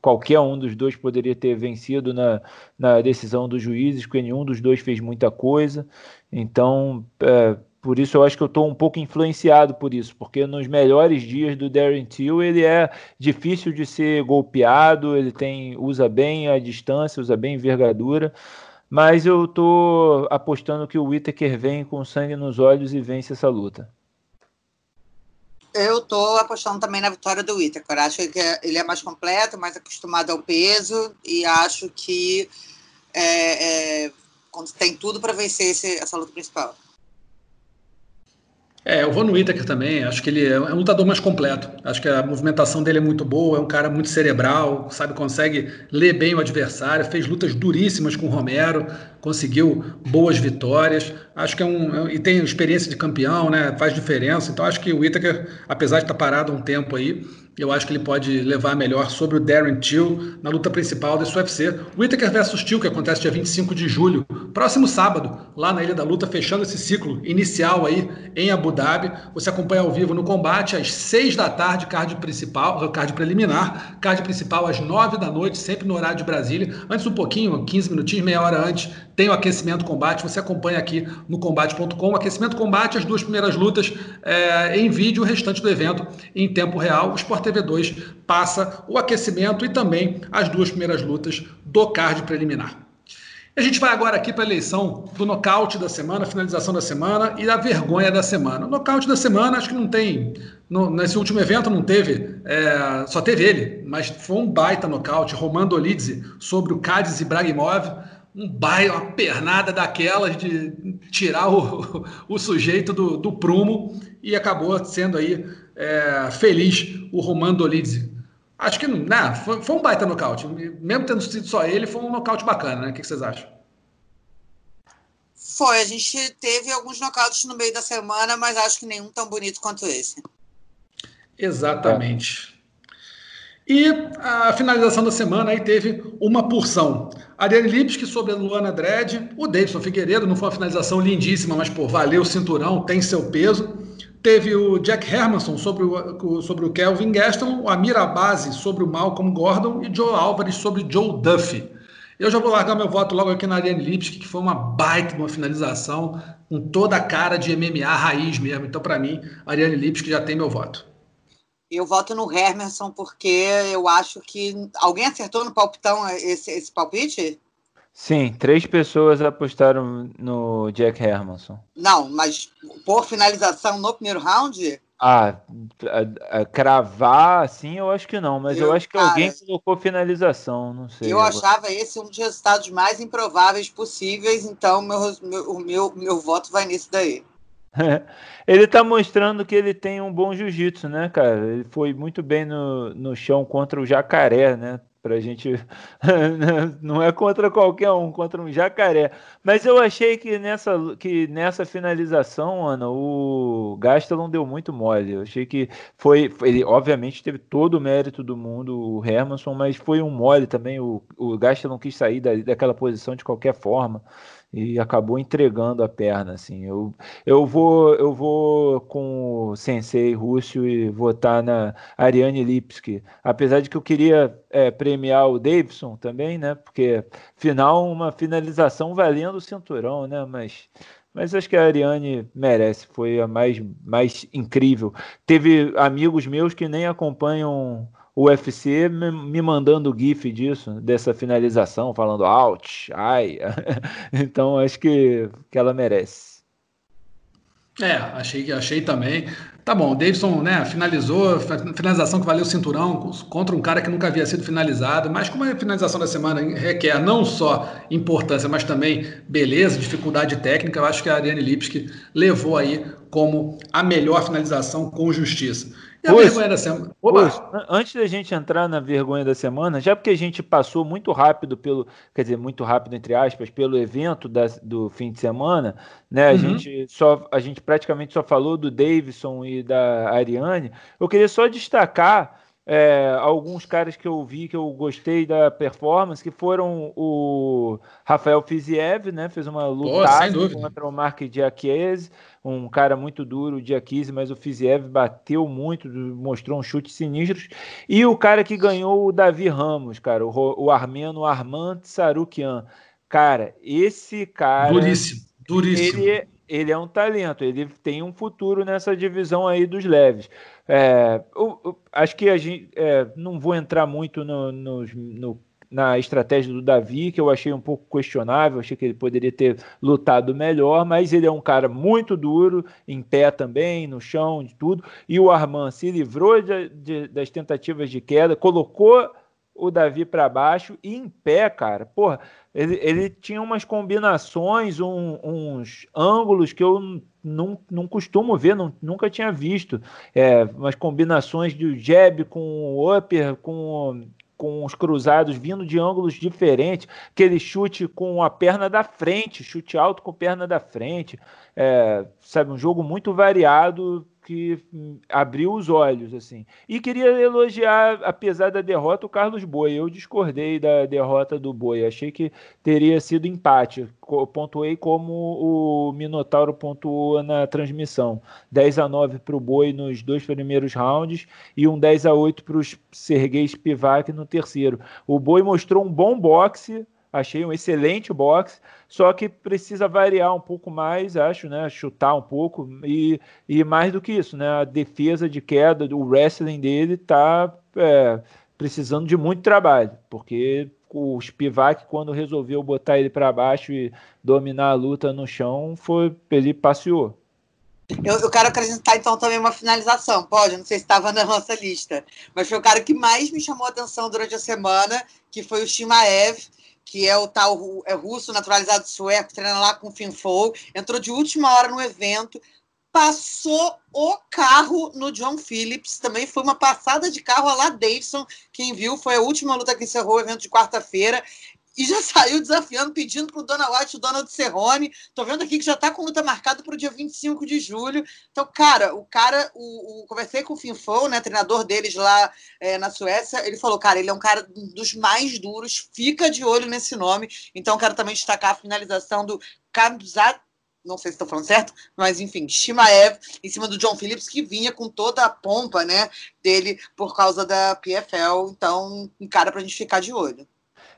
qualquer um dos dois poderia ter vencido na, na decisão dos juízes, porque nenhum dos dois fez muita coisa. Então, é, por isso eu acho que eu estou um pouco influenciado por isso, porque nos melhores dias do Darren Till ele é difícil de ser golpeado, ele tem usa bem a distância, usa bem a envergadura. Mas eu estou apostando que o Whittaker vem com sangue nos olhos e vence essa luta. Eu estou apostando também na vitória do Whittaker. Acho que ele é mais completo, mais acostumado ao peso e acho que é, é, tem tudo para vencer esse, essa luta principal. É, eu vou no Whittaker também. Acho que ele é um lutador mais completo. Acho que a movimentação dele é muito boa, é um cara muito cerebral, sabe, consegue ler bem o adversário, fez lutas duríssimas com o Romero, conseguiu boas vitórias. Acho que é um. É e tem experiência de campeão, né? Faz diferença. Então acho que o Whittaker, apesar de estar parado um tempo aí, eu acho que ele pode levar melhor sobre o Darren Till na luta principal desse UFC. Whittaker versus Till, que acontece dia 25 de julho, próximo sábado, lá na Ilha da Luta, fechando esse ciclo inicial aí em Abu Dhabi. Você acompanha ao vivo no combate às 6 da tarde, card principal, card preliminar, card principal às 9 da noite, sempre no horário de Brasília. Antes um pouquinho, 15 minutinhos, meia hora antes, tem o aquecimento combate. Você acompanha aqui no combate.com. Aquecimento combate, as duas primeiras lutas é, em vídeo, o restante do evento em tempo real. O Sport TV 2 passa o aquecimento e também as duas primeiras lutas do card preliminar. A gente vai agora aqui para a eleição do nocaute da semana, finalização da semana e da vergonha da semana. Nocaute da semana, acho que não tem. No, nesse último evento não teve, é, só teve ele, mas foi um baita nocaute. Roman Dolidze sobre o Cádiz e Bragimov um baile, uma pernada daquelas de tirar o, o sujeito do, do prumo e acabou sendo aí é, feliz o Roman Dolidze. Acho que não, né, foi, foi, um baita nocaute. Mesmo tendo sido só ele, foi um nocaute bacana, né? O que, que vocês acham? Foi, a gente teve alguns nocautes no meio da semana, mas acho que nenhum tão bonito quanto esse. Exatamente. E a finalização da semana aí teve uma porção. Ariane Lipski sobre a Luana Dredd, o Davidson Figueiredo, não foi uma finalização lindíssima, mas pô, valeu o cinturão, tem seu peso. Teve o Jack Hermanson sobre o, sobre o Kelvin Gaston, o Amir Abazi sobre o Malcolm Gordon e Joe Álvares sobre Joe Duffy. Eu já vou largar meu voto logo aqui na Ariane Lipski, que foi uma baita uma finalização, com toda a cara de MMA raiz mesmo. Então, para mim, Ariane Lipski já tem meu voto. Eu voto no Hermanson porque eu acho que. Alguém acertou no palpitão esse, esse palpite? Sim, três pessoas apostaram no Jack Hermanson. Não, mas por finalização no primeiro round? Ah, a, a, cravar assim, eu acho que não, mas eu, eu acho que cara, alguém colocou finalização, não sei. Eu agora. achava esse um dos resultados mais improváveis possíveis, então meu, meu, meu, meu voto vai nisso daí. ele tá mostrando que ele tem um bom jiu-jitsu, né, cara? Ele foi muito bem no, no chão contra o jacaré, né? Pra gente. não é contra qualquer um, contra um jacaré. Mas eu achei que nessa, que nessa finalização, Ana, o Gastelum deu muito mole. Eu achei que foi. Ele, obviamente, teve todo o mérito do mundo, o Hermanson, mas foi um mole também. O, o Gastelum quis sair da, daquela posição de qualquer forma e acabou entregando a perna assim. Eu, eu vou eu vou com o Sensei Rússio e votar na Ariane Lipski, apesar de que eu queria é, premiar o Davidson também, né? Porque final uma finalização valendo o cinturão, né? Mas mas acho que a Ariane merece, foi a mais, mais incrível. Teve amigos meus que nem acompanham o UFC me mandando gif disso, dessa finalização, falando out, ai. então acho que, que ela merece. É, achei, achei também. Tá bom, o Davidson né, finalizou, finalização que valeu o cinturão contra um cara que nunca havia sido finalizado, mas como a finalização da semana requer não só importância, mas também beleza, dificuldade técnica, eu acho que a Ariane Lipski levou aí como a melhor finalização com justiça. A vergonha da semana. antes da gente entrar na vergonha da semana, já porque a gente passou muito rápido pelo, quer dizer, muito rápido entre aspas, pelo evento da, do fim de semana, né? A uhum. gente só, a gente praticamente só falou do Davidson e da Ariane. Eu queria só destacar é, alguns caras que eu vi que eu gostei da performance, que foram o Rafael Fiziev, né? Fez uma luta contra o Mark Diachiese, um cara muito duro, o Diachiese, mas o Fiziev bateu muito, mostrou um chute sinistro. E o cara que ganhou o Davi Ramos, cara, o, o armeno Armand Sarukian. Cara, esse cara. Duríssimo, duríssimo. Ele, ele é um talento, ele tem um futuro nessa divisão aí dos leves. É, eu, eu, acho que a gente é, não vou entrar muito no, no, no, na estratégia do Davi, que eu achei um pouco questionável, achei que ele poderia ter lutado melhor, mas ele é um cara muito duro, em pé também, no chão, de tudo. E o Arman se livrou de, de, das tentativas de queda, colocou o Davi para baixo e em pé, cara. Porra, ele, ele tinha umas combinações, um, uns ângulos que eu não, não costumo ver, não, nunca tinha visto. É, umas combinações de jab com upper, com, com os cruzados vindo de ângulos diferentes, aquele chute com a perna da frente, chute alto com perna da frente. É, sabe, um jogo muito variado que abriu os olhos, assim. E queria elogiar, apesar da derrota, o Carlos Boi. Eu discordei da derrota do Boi. Achei que teria sido empate. Pontuei como o Minotauro pontuou na transmissão. 10 a 9 para o Boi nos dois primeiros rounds e um 10 a 8 para o Sergei Spivak no terceiro. O Boi mostrou um bom boxe, Achei um excelente boxe, só que precisa variar um pouco mais, acho, né? Chutar um pouco e, e mais do que isso, né? A defesa de queda, o wrestling dele tá é, precisando de muito trabalho, porque o Spivak, quando resolveu botar ele para baixo e dominar a luta no chão, foi ele passeou. Eu, eu, quero acrescentar então também uma finalização, pode? Não sei se estava na nossa lista, mas foi o cara que mais me chamou a atenção durante a semana, que foi o Shimaev, que é o tal é russo naturalizado sueco, treina lá com o Finfou, entrou de última hora no evento, passou o carro no John Phillips, também foi uma passada de carro lá Davidson, quem viu foi a última luta que encerrou o evento de quarta-feira, e já saiu desafiando, pedindo para o Dona White o Donald Cerrone. Tô vendo aqui que já está com luta marcada para o dia 25 de julho. Então, cara, o cara, o, o conversei com o Finfou, né, treinador deles lá é, na Suécia, ele falou, cara, ele é um cara dos mais duros, fica de olho nesse nome. Então, quero também destacar a finalização do Kamzat não sei se estou falando certo, mas enfim, Shimaev em cima do John Phillips, que vinha com toda a pompa né, dele por causa da PFL. Então, um cara para a gente ficar de olho.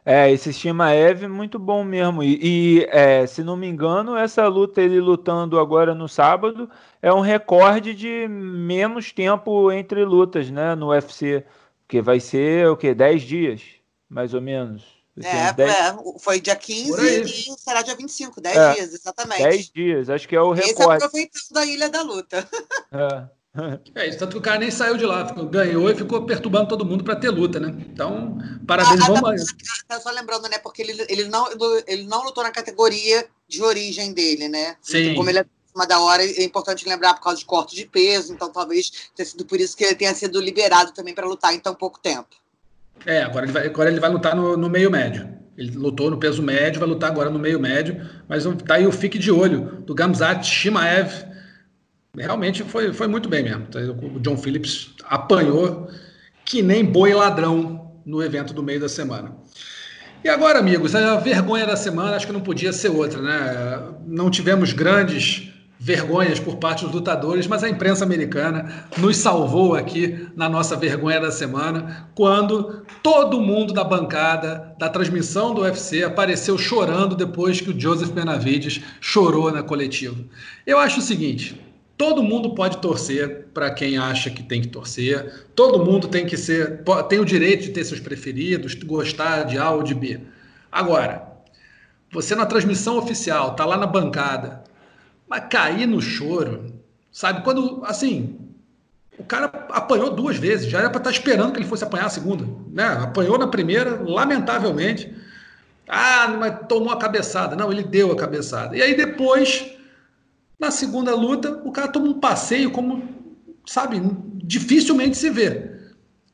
É, esse Shimaev é muito bom mesmo. E, e é, se não me engano, essa luta, ele lutando agora no sábado, é um recorde de menos tempo entre lutas, né, no UFC. Que vai ser o quê? 10 dias, mais ou menos. É, 10... é, foi dia 15 e será dia 25, 10 é, dias, exatamente. 10 dias, acho que é o recorde. Esse aproveitando da Ilha da Luta. É. É isso, tanto que o cara nem saiu de lá, ganhou e ficou perturbando todo mundo para ter luta, né? Então, parabéns, ah, vamos tá, tá só lembrando, né? Porque ele, ele, não, ele não lutou na categoria de origem dele, né? Sim. Então, como ele é uma da hora, é importante lembrar por causa de corte de peso, então talvez tenha sido por isso que ele tenha sido liberado também para lutar em tão pouco tempo. É, agora ele vai, agora ele vai lutar no, no meio médio. Ele lutou no peso médio, vai lutar agora no meio médio, mas tá aí o fique de olho do Gamzat Shimaev realmente foi, foi muito bem mesmo. O John Phillips apanhou que nem boi ladrão no evento do meio da semana. E agora, amigos, a vergonha da semana acho que não podia ser outra, né? Não tivemos grandes vergonhas por parte dos lutadores, mas a imprensa americana nos salvou aqui na nossa vergonha da semana, quando todo mundo da bancada da transmissão do UFC apareceu chorando depois que o Joseph Benavides chorou na coletiva. Eu acho o seguinte, Todo mundo pode torcer para quem acha que tem que torcer. Todo mundo tem que ser, tem o direito de ter seus preferidos, gostar de A ou de B. Agora, você na transmissão oficial, tá lá na bancada, mas cair no choro, sabe? Quando, assim, o cara apanhou duas vezes, já era para estar tá esperando que ele fosse apanhar a segunda, né? Apanhou na primeira, lamentavelmente. Ah, mas tomou a cabeçada. Não, ele deu a cabeçada. E aí depois na segunda luta, o cara toma um passeio como, sabe, dificilmente se vê.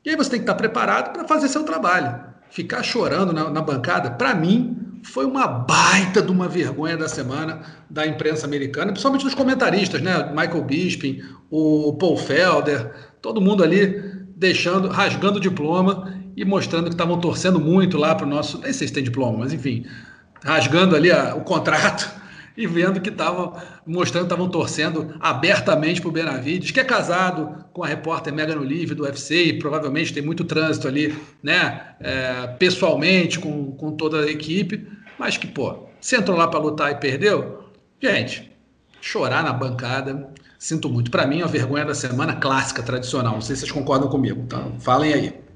E aí você tem que estar preparado para fazer seu trabalho. Ficar chorando na, na bancada, para mim, foi uma baita de uma vergonha da semana da imprensa americana, principalmente dos comentaristas, né? Michael Bisping, o Paul Felder, todo mundo ali deixando, rasgando o diploma e mostrando que estavam torcendo muito lá para o nosso. Nem sei se tem diploma, mas enfim, rasgando ali a, o contrato e vendo que estavam mostrando estavam torcendo abertamente para o Benavides, que é casado com a repórter Megan Olive do UFC e provavelmente tem muito trânsito ali, né, é, pessoalmente com, com toda a equipe, mas que, pô, você entrou lá para lutar e perdeu? Gente, chorar na bancada, sinto muito. Para mim, é a vergonha da semana clássica, tradicional. Não sei se vocês concordam comigo, então falem aí.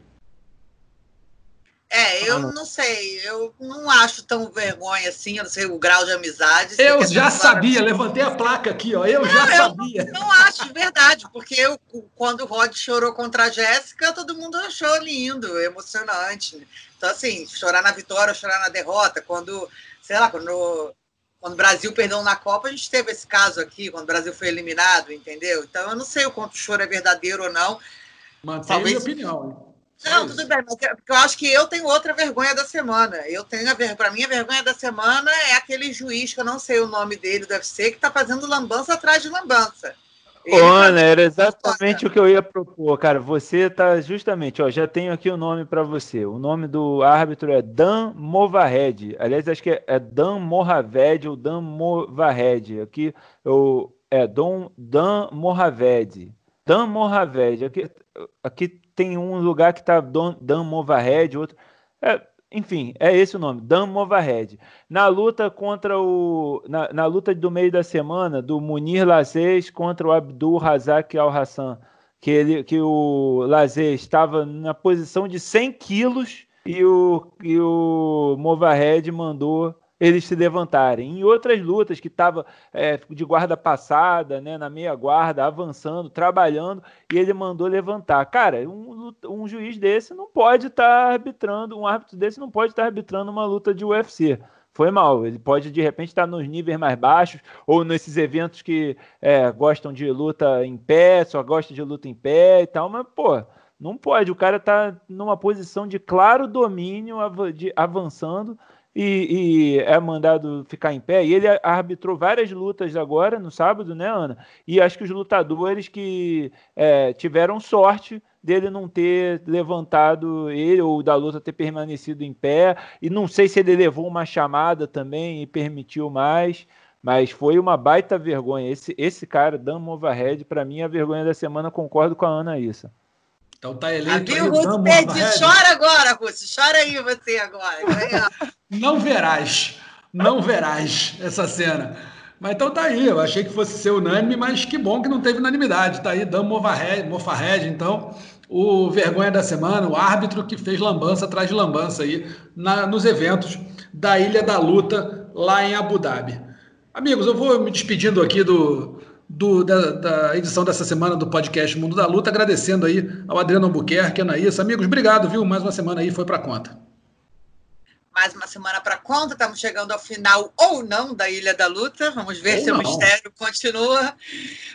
É, eu não sei, eu não acho tão vergonha assim, eu não sei o grau de amizade. Eu já sabia, levantei a placa aqui, ó, eu não, já eu sabia. Não acho verdade, porque eu, quando o Rod chorou contra a Jéssica, todo mundo achou lindo, emocionante. Então, assim, chorar na vitória, chorar na derrota, quando, sei lá, quando, quando o Brasil perdeu na Copa, a gente teve esse caso aqui, quando o Brasil foi eliminado, entendeu? Então, eu não sei o quanto o choro é verdadeiro ou não. Mantenha Talvez... a minha opinião. Não, tudo bem, mas é eu acho que eu tenho outra vergonha da semana. Eu tenho a ver... para mim a vergonha da semana é aquele juiz que eu não sei o nome dele do UFC que está fazendo lambança atrás de lambança. Ô, Ana, era exatamente o que eu ia propor, cara. Você tá justamente, ó, já tenho aqui o nome para você. O nome do árbitro é Dan Movahed. Aliás, acho que é, é Dan Mohaved ou Dan Movahed. Aqui eu é Dom Dan Mohaved. Dan Mohaved. Aqui aqui tem um lugar que está Dan Movahed, outro. É, enfim, é esse o nome, Dan Movahed. Na luta contra o. Na, na, luta do meio da semana, do Munir Lazez contra o Abdul Razak Al Hassan, que, ele, que o Lazez estava na posição de 100 quilos e o, e o Movahed mandou eles se levantarem. Em outras lutas que estava é, de guarda passada, né, na meia guarda, avançando, trabalhando, e ele mandou levantar. Cara, um, um juiz desse não pode estar tá arbitrando, um árbitro desse não pode estar tá arbitrando uma luta de UFC. Foi mal. Ele pode de repente estar tá nos níveis mais baixos ou nesses eventos que é, gostam de luta em pé, só gosta de luta em pé e tal, mas pô, não pode. O cara tá numa posição de claro domínio, de, avançando e, e, é mandado ficar em pé. E ele arbitrou várias lutas agora, no sábado, né, Ana? E acho que os lutadores que é, tiveram sorte dele não ter levantado ele ou da luta ter permanecido em pé. E não sei se ele levou uma chamada também e permitiu mais. Mas foi uma baita vergonha. Esse, esse cara, Dan Movahead, para mim, é a vergonha da semana. Concordo com a Ana isso. Então tá eleito. Aqui o Ruth pede. Chora agora, Ruth. Chora aí você agora. não verás. Não verás essa cena. Mas então tá aí. Eu achei que fosse ser unânime, mas que bom que não teve unanimidade. Tá aí, Dan Movahead, então. O vergonha da semana, o árbitro que fez lambança atrás de lambança aí na, nos eventos da Ilha da Luta lá em Abu Dhabi. Amigos, eu vou me despedindo aqui do, do da, da, edição dessa semana do podcast Mundo da Luta, agradecendo aí ao Adriano Albuquerque, Anaísa. Amigos, obrigado, viu? Mais uma semana aí foi para conta. Mais uma semana para conta, estamos chegando ao final ou não da Ilha da Luta. Vamos ver ou se não. o mistério continua.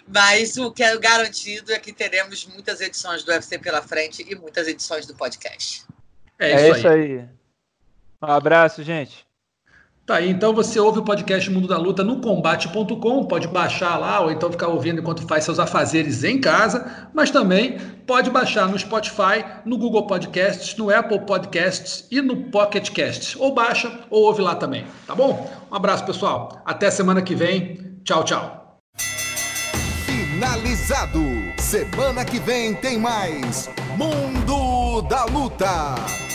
Mas o que é garantido é que teremos muitas edições do UFC pela frente e muitas edições do podcast. É isso, é isso aí. aí. Um abraço, gente. Tá aí, então você ouve o podcast Mundo da Luta no combate.com, pode baixar lá ou então ficar ouvindo enquanto faz seus afazeres em casa, mas também pode baixar no Spotify, no Google Podcasts, no Apple Podcasts e no Pocket Casts. Ou baixa ou ouve lá também, tá bom? Um abraço, pessoal. Até semana que vem. Tchau, tchau. Finalizado. Semana que vem tem mais Mundo da Luta.